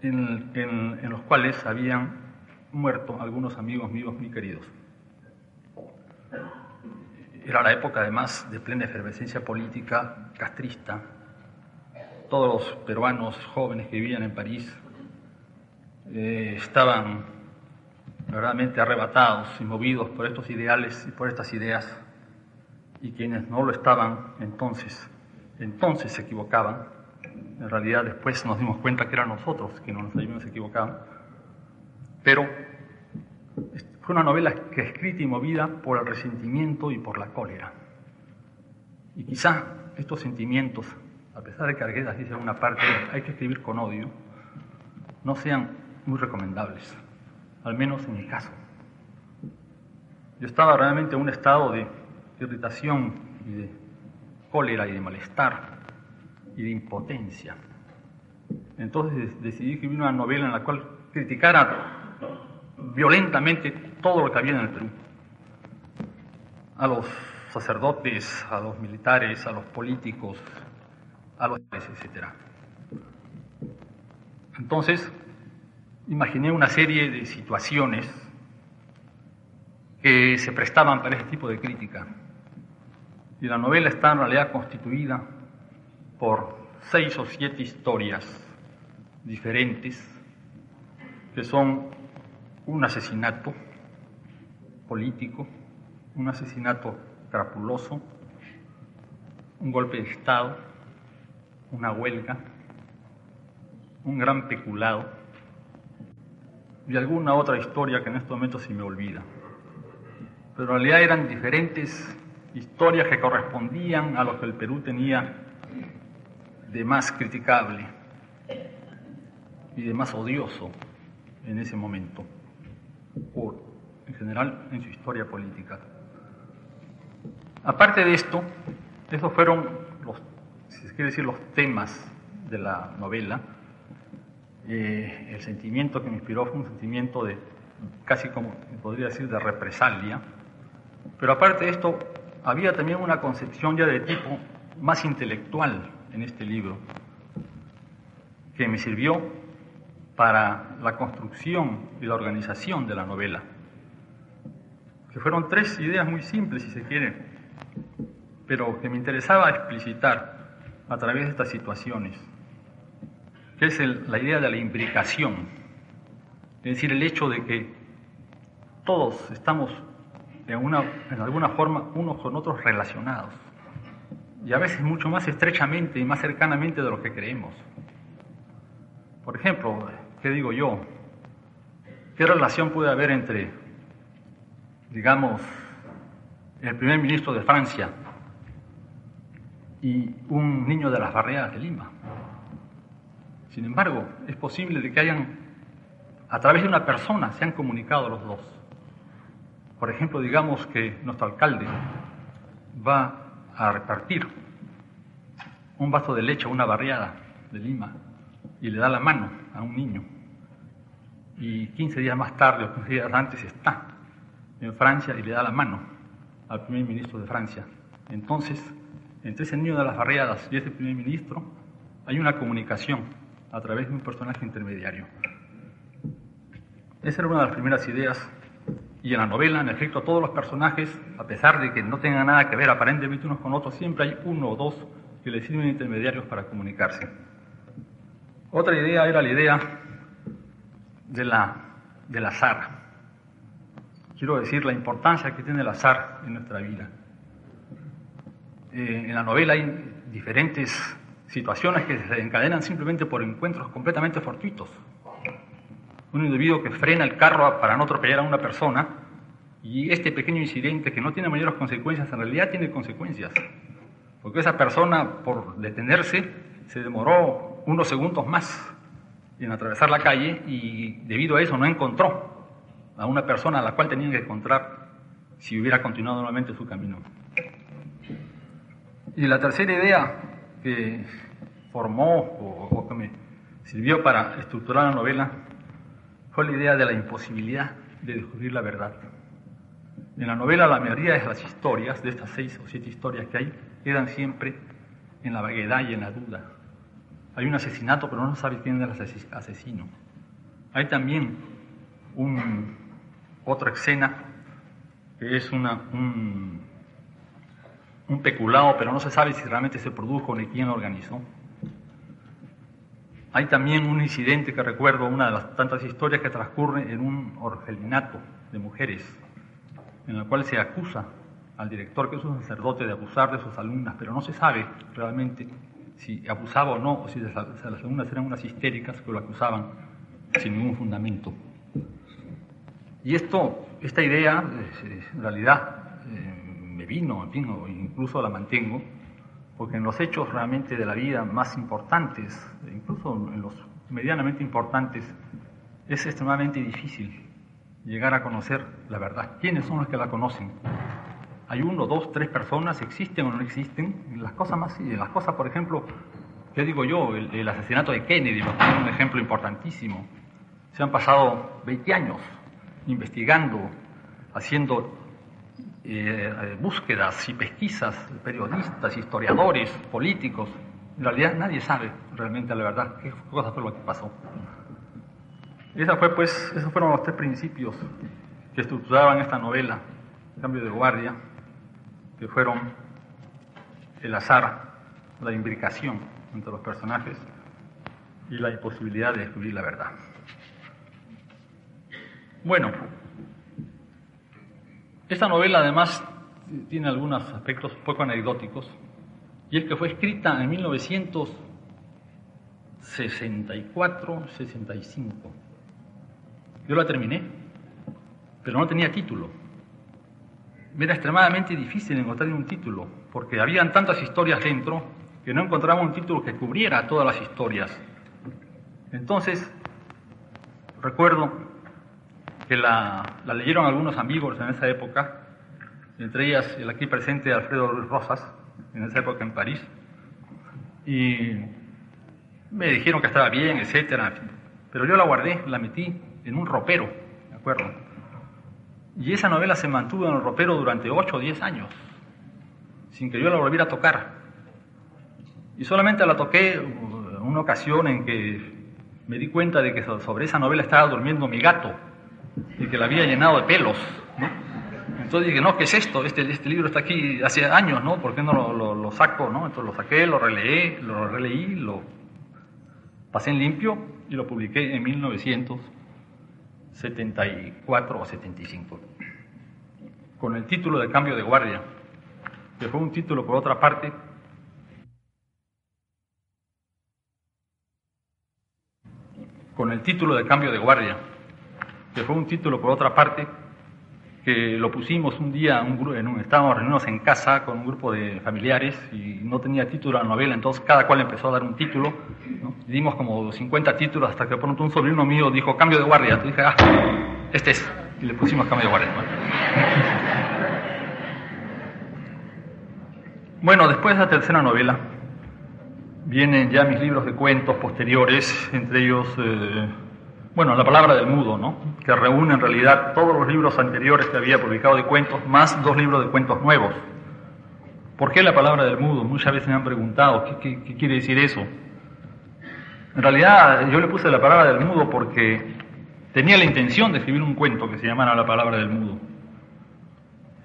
Speaker 1: en, los cuales habían muerto algunos amigos míos muy queridos. Era la época además de plena efervescencia política castrista. Todos los peruanos jóvenes que vivían en París eh, estaban verdaderamente arrebatados y movidos por estos ideales y por estas ideas, y quienes no lo estaban entonces, entonces se equivocaban. En realidad después nos dimos cuenta que eran nosotros quienes nos habíamos equivocado. Pero fue una novela que escrita y movida por el resentimiento y por la cólera. Y quizá estos sentimientos, a pesar de que Arguedas dice en una parte, hay que escribir con odio, no sean muy recomendables, al menos en mi caso. Yo estaba realmente en un estado de irritación y de cólera y de malestar y de impotencia. Entonces decidí escribir una novela en la cual criticara violentamente todo lo que había en el Perú. A los sacerdotes, a los militares, a los políticos, a los etcétera. Entonces, imaginé una serie de situaciones que se prestaban para ese tipo de crítica. Y la novela está en realidad constituida por seis o siete historias diferentes que son un asesinato político, un asesinato crapuloso, un golpe de Estado, una huelga, un gran peculado, y alguna otra historia que en este momento se me olvida. Pero en realidad eran diferentes historias que correspondían a lo que el Perú tenía de más criticable y de más odioso en ese momento, por, en general en su historia política. Aparte de esto, esos fueron los, si se quiere decir, los temas de la novela, eh, el sentimiento que me inspiró fue un sentimiento de, casi como podría decir, de represalia. Pero aparte de esto, había también una concepción ya de tipo más intelectual en este libro, que me sirvió para la construcción y la organización de la novela, que fueron tres ideas muy simples, si se quiere, pero que me interesaba explicitar a través de estas situaciones que es la idea de la imbricación, es decir, el hecho de que todos estamos en, una, en alguna forma unos con otros relacionados, y a veces mucho más estrechamente y más cercanamente de lo que creemos. Por ejemplo, ¿qué digo yo? ¿Qué relación puede haber entre, digamos, el primer ministro de Francia y un niño de las barriadas de Lima? Sin embargo, es posible de que hayan, a través de una persona, se han comunicado los dos. Por ejemplo, digamos que nuestro alcalde va a repartir un vaso de leche a una barriada de Lima y le da la mano a un niño. Y 15 días más tarde o 15 días antes está en Francia y le da la mano al primer ministro de Francia. Entonces, entre ese niño de las barriadas y ese primer ministro hay una comunicación a través de un personaje intermediario. Esa era una de las primeras ideas y en la novela, en efecto, todos los personajes, a pesar de que no tengan nada que ver aparentemente unos con otros, siempre hay uno o dos que les sirven intermediarios para comunicarse. Otra idea era la idea de la, del azar. Quiero decir la importancia que tiene el azar en nuestra vida. Eh, en la novela hay diferentes situaciones que se encadenan simplemente por encuentros completamente fortuitos. Un individuo que frena el carro para no atropellar a una persona y este pequeño incidente que no tiene mayores consecuencias en realidad tiene consecuencias. porque esa persona, por detenerse, se demoró unos segundos más en atravesar la calle y debido a eso no encontró a una persona a la cual tenía que encontrar si hubiera continuado nuevamente su camino. Y la tercera idea que formó o, que me sirvió para estructurar la novela fue la idea de la imposibilidad de descubrir la verdad. En la novela la mayoría de las historias, de estas seis o siete historias que hay, quedan siempre en la vaguedad y en la duda. Hay un asesinato, pero no se sabe quién es el asesino. Hay también otra escena que es un peculado, pero no se sabe si realmente se produjo ni quién lo organizó. Hay también un incidente que recuerdo, una de las tantas historias que transcurre en un orfelinato de mujeres, en el cual se acusa al director, que es un sacerdote, de abusar de sus alumnas, pero no se sabe realmente si abusaba o no, o si las alumnas eran unas histéricas que lo acusaban sin ningún fundamento. Y esto, esta idea, eh, en realidad, eh, me vino, en fin, incluso la mantengo, porque en los hechos realmente de la vida más importantes, incluso en los medianamente importantes, es extremadamente difícil llegar a conocer la verdad. ¿Quiénes son los que la conocen? Hay uno, dos, tres personas, existen o no existen. Las cosas más, las cosas, por ejemplo, ¿qué digo yo? El, asesinato de Kennedy, un ejemplo importantísimo. Se han pasado 20 años investigando, haciendo eh, búsquedas y pesquisas, periodistas, historiadores, políticos. En realidad nadie sabe realmente la verdad qué cosa fue lo que pasó. Esa fue, pues, esos fueron los tres principios que estructuraban esta novela, Cambio de Guardia, que fueron el azar, la imbricación entre los personajes y la imposibilidad de descubrir la verdad. Bueno, esta novela además tiene algunos aspectos poco anecdóticos, y es que fue escrita en 1964-65. Yo la terminé, pero no tenía título. Era extremadamente difícil encontrar un título, porque habían tantas historias dentro que no encontraba un título que cubriera todas las historias. Entonces, recuerdo que la, leyeron algunos amigos en esa época, entre ellas el aquí presente Alfredo Rosas, en esa época en París, y me dijeron que estaba bien, etcétera, pero yo la guardé, la metí en un ropero, ¿de acuerdo? Y esa novela se mantuvo en el ropero durante 8 o 10 años, sin que yo la volviera a tocar. Y solamente la toqué en una ocasión en que me di cuenta de que sobre esa novela estaba durmiendo mi gato y que la había llenado de pelos, ¿no? Entonces dije, no, ¿qué es esto? Este, este libro está aquí hace años, ¿no? ¿Por qué no lo, saco, no? Entonces lo saqué, lo releí, lo releí, lo pasé en limpio y lo publiqué en 1974 o 75, con el título de Cambio de Guardia, que fue un título, por otra parte, con el título de Cambio de Guardia, que fue un título por otra parte, que lo pusimos un día, un, en un, estábamos reunidos en casa con un grupo de familiares y no tenía título la novela, entonces cada cual empezó a dar un título, dimos como 50 títulos hasta que pronto un sobrino mío dijo cambio de guardia, entonces dije, ah, este es, y le pusimos cambio de guardia. Bueno, después de la tercera novela, vienen ya mis libros de cuentos posteriores, entre ellos... Eh, bueno, la palabra del mudo, ¿no? que reúne en realidad todos los libros anteriores que había publicado de cuentos, más dos libros de cuentos nuevos. ¿Por qué la palabra del mudo? Muchas veces me han preguntado, ¿qué, quiere decir eso? En realidad yo le puse la palabra del mudo porque tenía la intención de escribir un cuento que se llamara La palabra del mudo.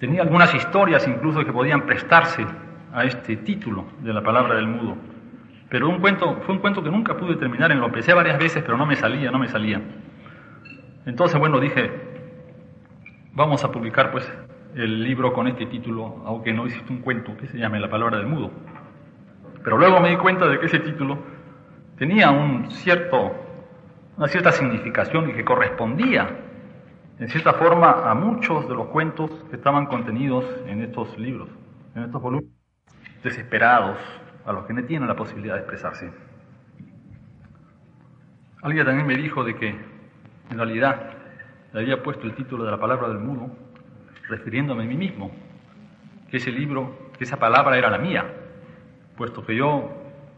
Speaker 1: Tenía algunas historias incluso que podían prestarse a este título de la palabra del mudo. Pero un cuento, fue un cuento que nunca pude terminar, lo empecé varias veces, pero no me salía, no me salía. Entonces, bueno, dije, vamos a publicar pues el libro con este título, aunque no existe un cuento que se llame La palabra del mudo. Pero luego me di cuenta de que ese título tenía un cierto, una cierta significación y que correspondía, en cierta forma, a muchos de los cuentos que estaban contenidos en estos libros, en estos volúmenes. desesperados, a los que no tienen la posibilidad de expresarse. Alguien también me dijo de que en realidad le había puesto el título de la palabra del mudo refiriéndome a mí mismo, que ese libro, que esa palabra era la mía, puesto que yo,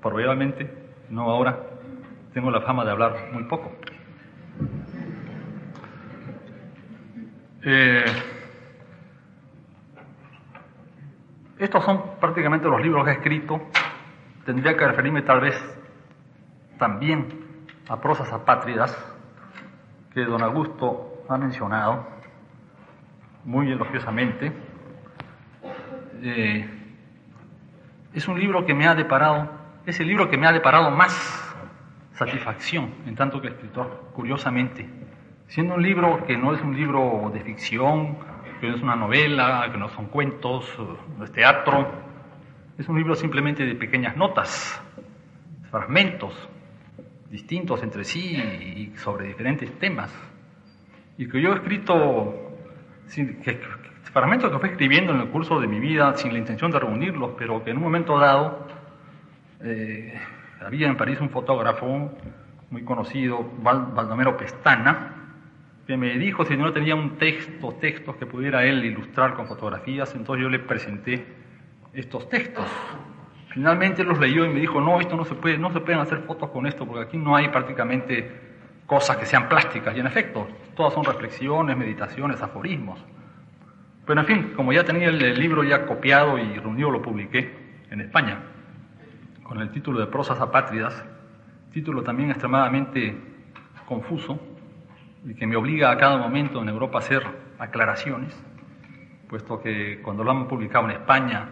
Speaker 1: probablemente, no ahora, tengo la fama de hablar muy poco. Eh, estos son prácticamente los libros que he escrito. Tendría que referirme tal vez también a prosas apátridas que don Augusto ha mencionado muy elogiosamente. Eh, es un libro que me ha deparado, es el libro que me ha deparado más satisfacción en tanto que escritor, curiosamente. Siendo un libro que no es un libro de ficción, que no es una novela, que no son cuentos, no es teatro, es un libro simplemente de pequeñas notas, fragmentos distintos entre sí y sobre diferentes temas. Y que yo he escrito que, fragmentos que fui escribiendo en el curso de mi vida sin la intención de reunirlos, pero que en un momento dado eh, había en París un fotógrafo muy conocido, Baldomero Pestana, que me dijo si no tenía un texto, textos que pudiera él ilustrar con fotografías, entonces yo le presenté estos textos. Finalmente los leyó y me dijo, no, esto no se puede, no se pueden hacer fotos con esto, porque aquí no hay prácticamente cosas que sean plásticas, y en efecto, todas son reflexiones, meditaciones, aforismos. Pero en fin, como ya tenía el libro ya copiado y reunido, lo publiqué en España, con el título de Prosas apátridas, título también extremadamente confuso, y que me obliga a cada momento en Europa a hacer aclaraciones, puesto que cuando lo han publicado en España,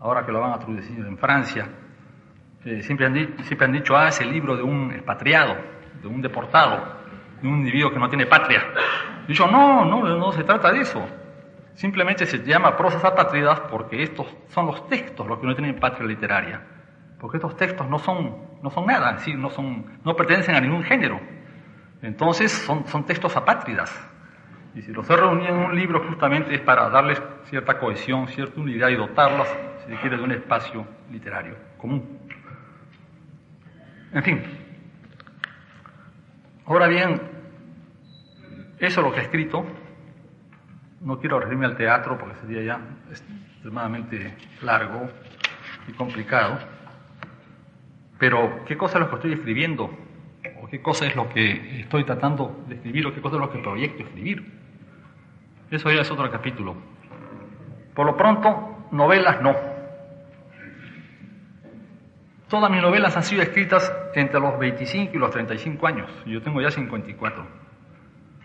Speaker 1: ahora que lo van a traducir en Francia, eh, siempre, han siempre han dicho, ah, es el libro de un expatriado, de un deportado, de un individuo que no tiene patria. Y yo, no, no, no se trata de eso. Simplemente se llama prosas apátridas porque estos son los textos los que no tienen patria literaria. Porque estos textos no son, no son nada, decir, no, son, no pertenecen a ningún género. Entonces son, son textos apátridas. Y si los he reunido en un libro justamente es para darles cierta cohesión, cierta unidad y dotarlas, quiere, de un espacio literario común. En fin, Ahora bien, eso es lo que he escrito. No quiero referirme al teatro porque sería ya extremadamente largo y complicado. Pero, ¿qué cosa es lo que estoy escribiendo? ¿O qué cosa es lo que estoy tratando de escribir? ¿O qué cosa es lo que proyecto escribir? Eso ya es otro capítulo. Por lo pronto, novelas no. Todas mis novelas han sido escritas entre los 25 y los 35 años. Yo tengo ya 54.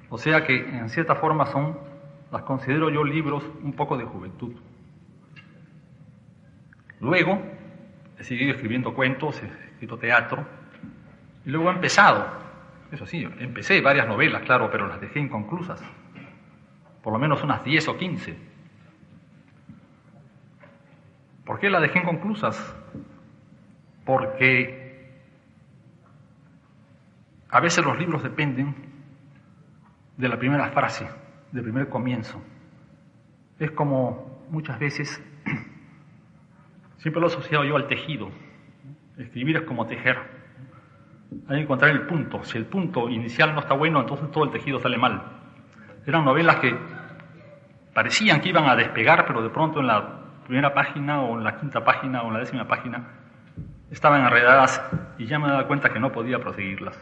Speaker 1: O sea que en cierta forma son, las considero yo libros un poco de juventud. Luego he seguido escribiendo cuentos, he escrito teatro, y luego he empezado, eso sí, empecé varias novelas, claro, pero las dejé inconclusas, por lo menos unas 10 o 15. ¿Por qué las dejé inconclusas? Porque a veces los libros dependen de la primera frase, del primer comienzo. Es como muchas veces, siempre lo he asociado yo al tejido. Escribir es como tejer. Hay que encontrar el punto. Si el punto inicial no está bueno, entonces todo el tejido sale mal. Eran novelas que parecían que iban a despegar, pero de pronto en la primera página o en la quinta página o en la décima página estaban enredadas y ya me daba cuenta que no podía proseguirlas.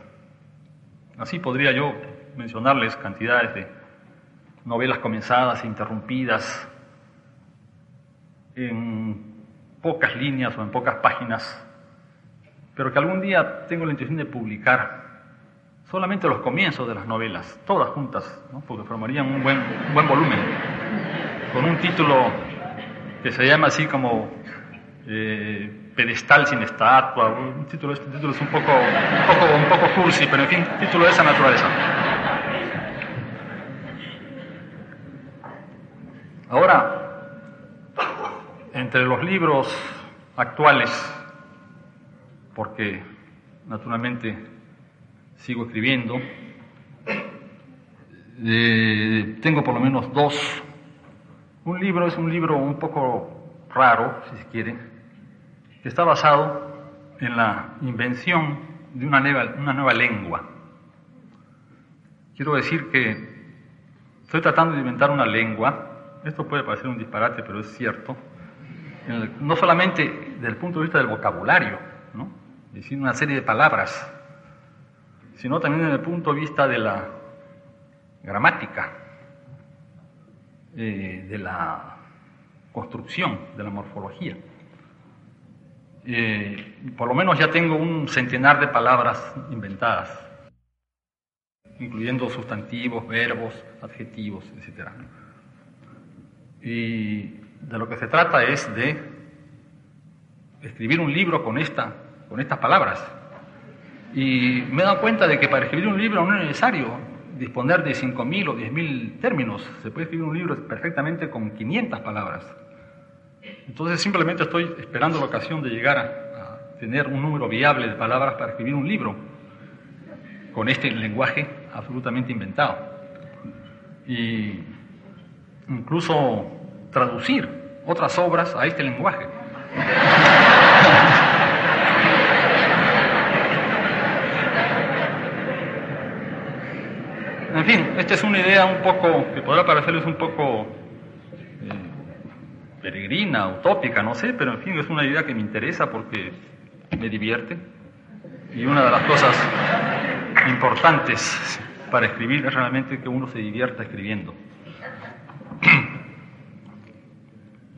Speaker 1: Así podría yo mencionarles cantidades de novelas comenzadas interrumpidas en pocas líneas o en pocas páginas, pero que algún día tengo la intención de publicar solamente los comienzos de las novelas, todas juntas, porque formarían un buen, buen volumen, con un título que se llama así como eh, pedestal sin estatua, un título, este título es un poco, un poco, un poco cursi, pero en fin, título de esa naturaleza. Ahora, entre los libros actuales, porque naturalmente sigo escribiendo, eh, tengo por lo menos dos. Un libro es un libro un poco raro, si se quiere, está basado en la invención de una nueva, lengua. Quiero decir que estoy tratando de inventar una lengua, esto puede parecer un disparate, pero es cierto, no solamente desde el punto de vista del vocabulario, ¿no? decir, una serie de palabras, sino también desde el punto de vista de la gramática, eh, de la construcción, de la morfología. Eh, por lo menos ya tengo un centenar de palabras inventadas, incluyendo sustantivos, verbos, adjetivos, etc. Y de lo que se trata es de escribir un libro con, esta, con estas palabras. Y me he dado cuenta de que para escribir un libro no es necesario disponer de 5.000 o 10.000 términos. Se puede escribir un libro perfectamente con 500 palabras. Entonces simplemente estoy esperando la ocasión de llegar a, tener un número viable de palabras para escribir un libro con este lenguaje absolutamente inventado. Y incluso traducir otras obras a este lenguaje. En fin, esta es una idea un poco, que podrá parecerles un poco peregrina, utópica, no sé, pero en fin, es una idea que me interesa porque me divierte. Y una de las cosas importantes para escribir es realmente que uno se divierta escribiendo.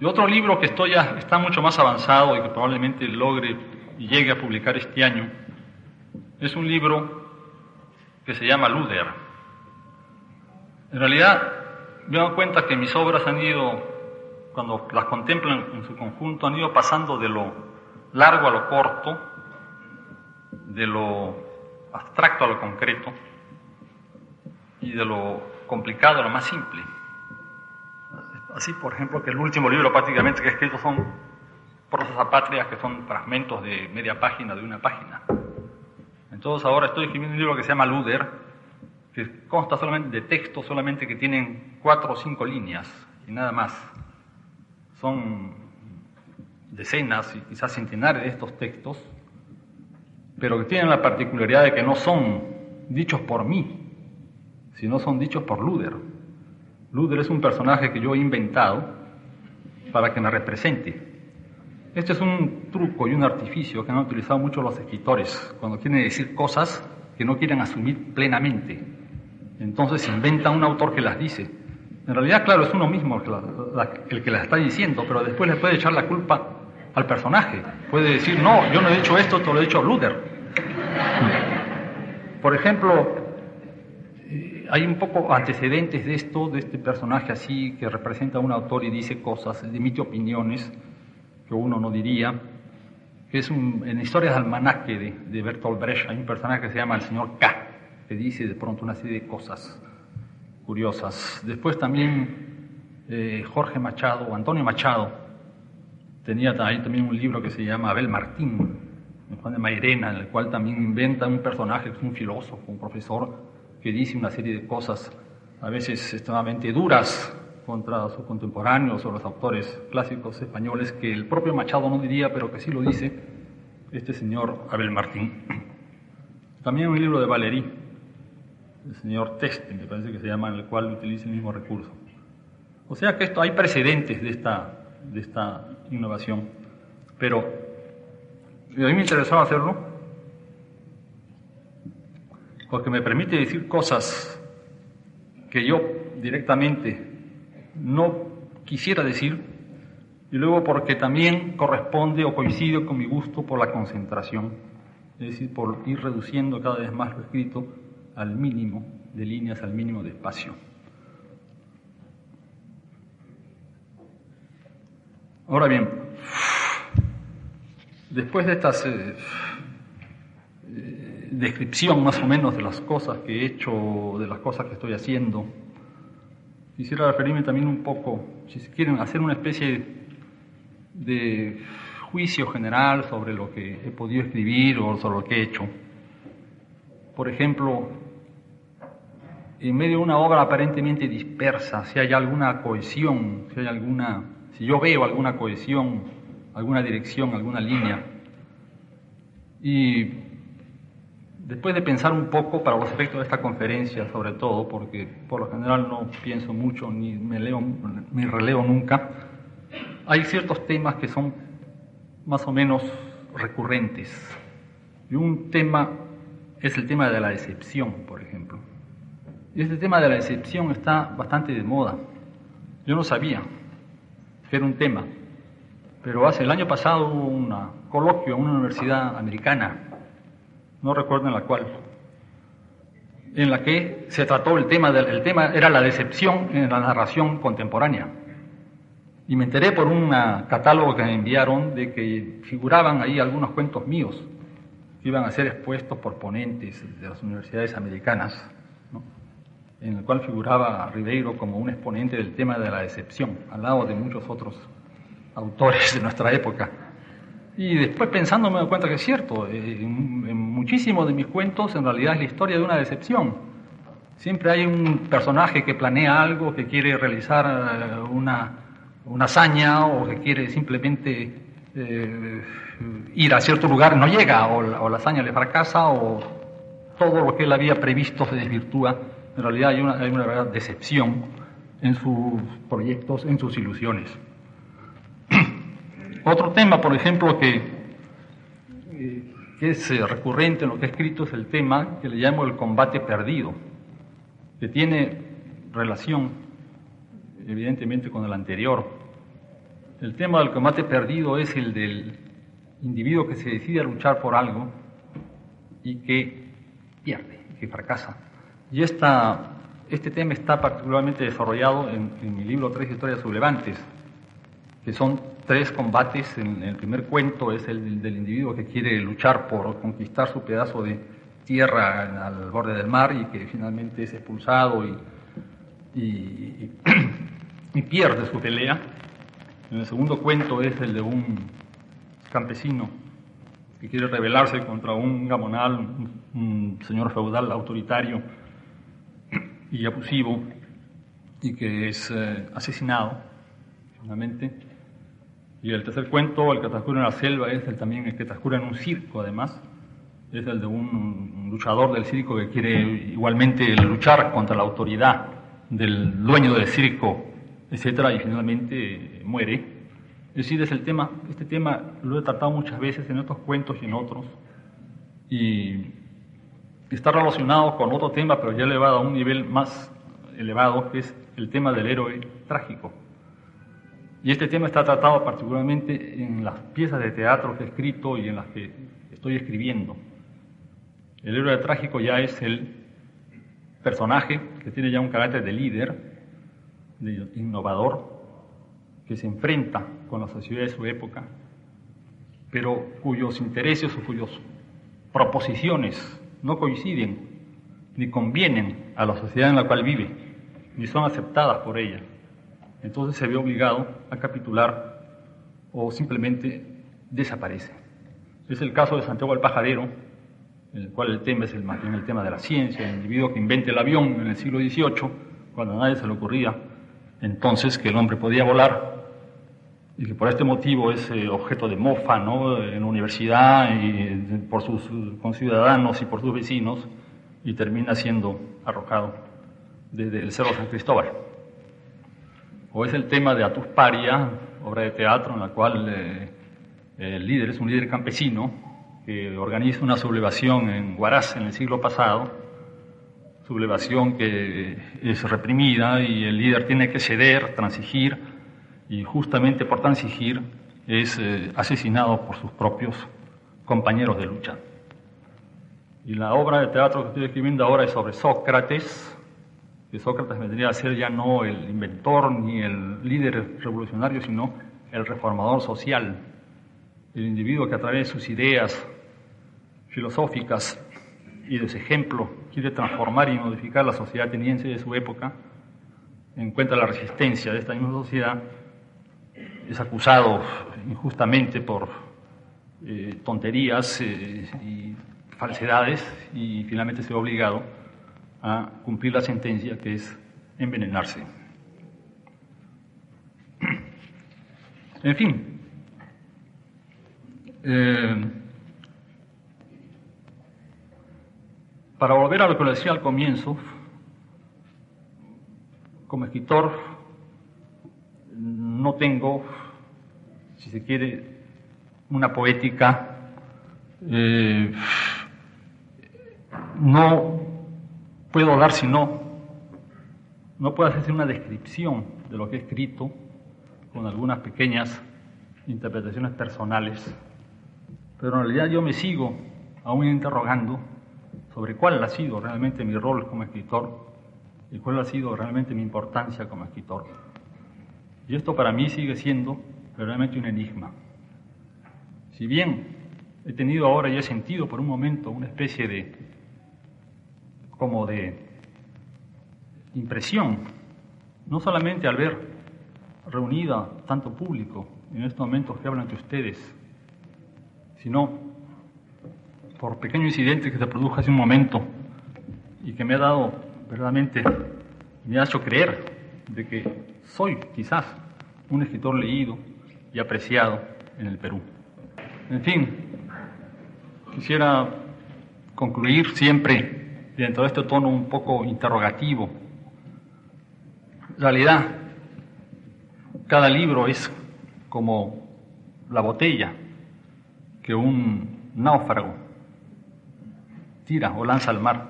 Speaker 1: Y otro libro que estoy ya, está mucho más avanzado y que probablemente logre y llegue a publicar este año es un libro que se llama Luder. En realidad me he dado cuenta que mis obras han ido cuando las contemplan en su conjunto, han ido pasando de lo largo a lo corto, de lo abstracto a lo concreto y de lo complicado a lo más simple. Así, por ejemplo, que el último libro prácticamente que he escrito son prosas apátridas, que son fragmentos de media página, de una página. Entonces ahora estoy escribiendo un libro que se llama Luder, que consta solamente de textos, solamente que tienen cuatro o cinco líneas y nada más son decenas y quizás centenares de estos textos, pero que tienen la particularidad de que no son dichos por mí, sino son dichos por Luder. Luder es un personaje que yo he inventado para que me represente. Este es un truco y un artificio que han utilizado mucho los escritores cuando quieren decir cosas que no quieren asumir plenamente. Entonces inventan un autor que las dice en realidad, claro, es uno mismo el que la está diciendo, pero después le puede echar la culpa al personaje. Puede decir, no, yo no he dicho esto, te lo he dicho Luder. Por ejemplo, eh, hay un poco antecedentes de esto, de este personaje así que representa a un autor y dice cosas, emite opiniones que uno no diría, es un, en Historias del Almanaque de, de Bertolt Brecht, hay un personaje que se llama el señor K, que dice de pronto una serie de cosas curiosas. Después también eh, Jorge Machado, o Antonio Machado, tenía ahí también un libro que se llama Abel Martín, Juan de Mairena, en el cual también inventa un personaje un filósofo, un profesor, que dice una serie de cosas a veces extremadamente duras contra sus contemporáneos o los autores clásicos españoles que el propio Machado no diría, pero que sí lo dice este señor Abel Martín. También un libro de Valerí, el señor Teste, me parece que se llama, en el cual utiliza el mismo recurso. O sea que esto hay precedentes de esta, de esta innovación, pero a mí me interesaba hacerlo porque me permite decir cosas que yo directamente no quisiera decir y luego porque también corresponde o coincide con mi gusto por la concentración, es decir, por ir reduciendo cada vez más lo escrito al mínimo de líneas, al mínimo de espacio. Ahora bien, después de esta eh, eh, descripción más o menos de las cosas que he hecho, de las cosas que estoy haciendo, quisiera referirme también un poco, si quieren, hacer una especie de juicio general sobre lo que he podido escribir o sobre lo que he hecho. Por ejemplo, en medio de una obra aparentemente dispersa, si hay alguna cohesión, si hay alguna, si yo veo alguna cohesión alguna dirección, alguna línea. Y después de pensar un poco para los efectos de esta conferencia, sobre todo, porque por lo general no pienso mucho ni me leo ni releo nunca, hay ciertos temas que son más o menos recurrentes. Y un tema es el tema de la decepción, por ejemplo. Este tema de la decepción está bastante de moda. Yo no sabía que era un tema, pero hace el año pasado hubo un coloquio en una universidad americana, no recuerdo en la cual, en la que se trató el tema, del, el tema era la decepción en la narración contemporánea. Y me enteré por un catálogo que me enviaron de que figuraban ahí algunos cuentos míos que iban a ser expuestos por ponentes de las universidades americanas, en el cual figuraba Ribeiro como un exponente del tema de la decepción, al lado de muchos otros autores de nuestra época. Y después pensando me doy cuenta que es cierto, eh, en, muchísimos de mis cuentos en realidad es la historia de una decepción. Siempre hay un personaje que planea algo, que quiere realizar eh, una, una hazaña o que quiere simplemente eh, ir a cierto lugar, no llega, o la, hazaña le fracasa, o todo lo que él había previsto se desvirtúa. En realidad hay una, hay una verdadera decepción en sus proyectos, en sus ilusiones. Otro tema, por ejemplo, que, que es eh, recurrente en lo que he escrito es el tema que le llamo el combate perdido, que tiene relación evidentemente con el anterior. El tema del combate perdido es el del individuo que se decide a luchar por algo y que pierde, que fracasa. Y esta, este tema está particularmente desarrollado en, mi libro Tres historias sublevantes, que son tres combates. En, el primer cuento es el del individuo que quiere luchar por conquistar su pedazo de tierra al borde del mar y que finalmente es expulsado y, y y pierde su pelea. En el segundo cuento es el de un campesino que quiere rebelarse contra un gamonal, un, señor feudal autoritario y abusivo, y que es eh, asesinado, finalmente. Y el tercer cuento, el que transcurre en la selva, es el, también el que transcurre en un circo, además. Es el de un luchador del circo que quiere igualmente luchar contra la autoridad del dueño del circo etcétera, y finalmente muere. Es decir, es el tema, este tema lo he tratado muchas veces en otros cuentos y en otros, y está relacionado con otro tema, pero ya elevado a un nivel más elevado, que es el tema del héroe trágico. Y este tema está tratado particularmente en las piezas de teatro que he escrito y en las que estoy escribiendo. El héroe trágico ya es el personaje que tiene ya un carácter de líder, de innovador que se enfrenta con la sociedad de su época, pero cuyos intereses o cuyas proposiciones no coinciden ni convienen a la sociedad en la cual vive, ni son aceptadas por ella. Entonces se ve obligado a capitular o simplemente desaparece. Es el caso de Santiago el Pajarero, en el cual el tema es el, el tema de la ciencia, el individuo que inventa el avión en el siglo XVIII, cuando a nadie se le ocurría entonces que el hombre podía volar y que por este motivo es eh, objeto de mofa ¿no? en la universidad y por sus conciudadanos y por sus vecinos y termina siendo arrojado desde el Cerro San Cristóbal. O es el tema de Atusparia, obra de teatro en la cual eh, el líder es un líder campesino que organiza una sublevación en Huaraz en el siglo pasado sublevación que es reprimida y el líder tiene que ceder, transigir, y justamente por transigir es eh, asesinado por sus propios compañeros de lucha. Y la obra de teatro que estoy escribiendo ahora es sobre Sócrates, que Sócrates vendría a ser ya no el inventor ni el líder revolucionario, sino el reformador social, el individuo que a través de sus ideas filosóficas y de ese ejemplo quiere transformar y modificar la sociedad ateniense de su época, encuentra la resistencia de esta misma sociedad, es acusado injustamente por eh, tonterías eh, y falsedades y finalmente se ve obligado a cumplir la sentencia que es envenenarse. En fin, Eh, para volver a lo que decía al comienzo, como escritor no tengo, si se quiere, una poética, eh, no puedo dar sino, no puedo hacer una descripción de lo que he escrito con algunas pequeñas interpretaciones personales, pero en realidad yo me sigo aún interrogando sobre cuál ha sido realmente mi rol como escritor y cuál ha sido realmente mi importancia como escritor. Y esto para mí sigue siendo realmente un enigma. Si bien he tenido ahora y he sentido por un momento una especie de, como de impresión, no solamente al ver reunida tanto público en estos momentos que hablan entre ustedes, sino por pequeño incidente que se produjo hace un momento y que me ha dado verdaderamente, me ha hecho creer de que soy quizás un escritor leído y apreciado en el Perú. En fin, quisiera concluir siempre dentro de este tono un poco interrogativo. En realidad, cada libro es como la botella que un náufrago tira o lanza al mar.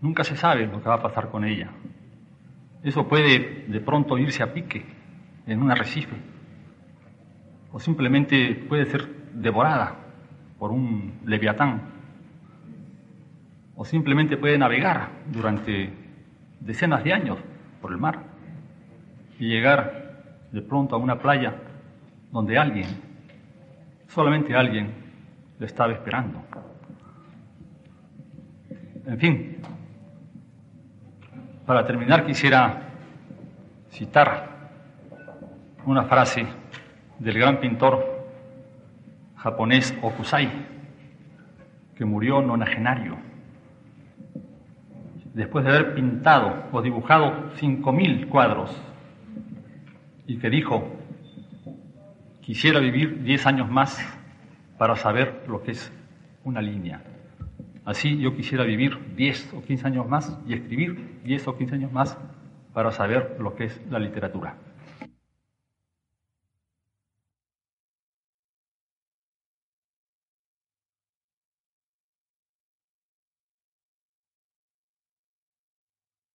Speaker 1: Nunca se sabe lo que va a pasar con ella. Eso puede de pronto irse a pique en un arrecife o simplemente puede ser devorada por un leviatán o simplemente puede navegar durante decenas de años por el mar y llegar de pronto a una playa donde alguien, solamente alguien, le estaba esperando. En fin, para terminar quisiera citar una frase del gran pintor japonés Okusai, que murió nonagenario, después de haber pintado o dibujado 5.000 cuadros, y que dijo, quisiera vivir 10 años más para saber lo que es una línea. Así yo quisiera vivir 10 o 15 años más y escribir 10 o 15 años más para saber lo que es la literatura.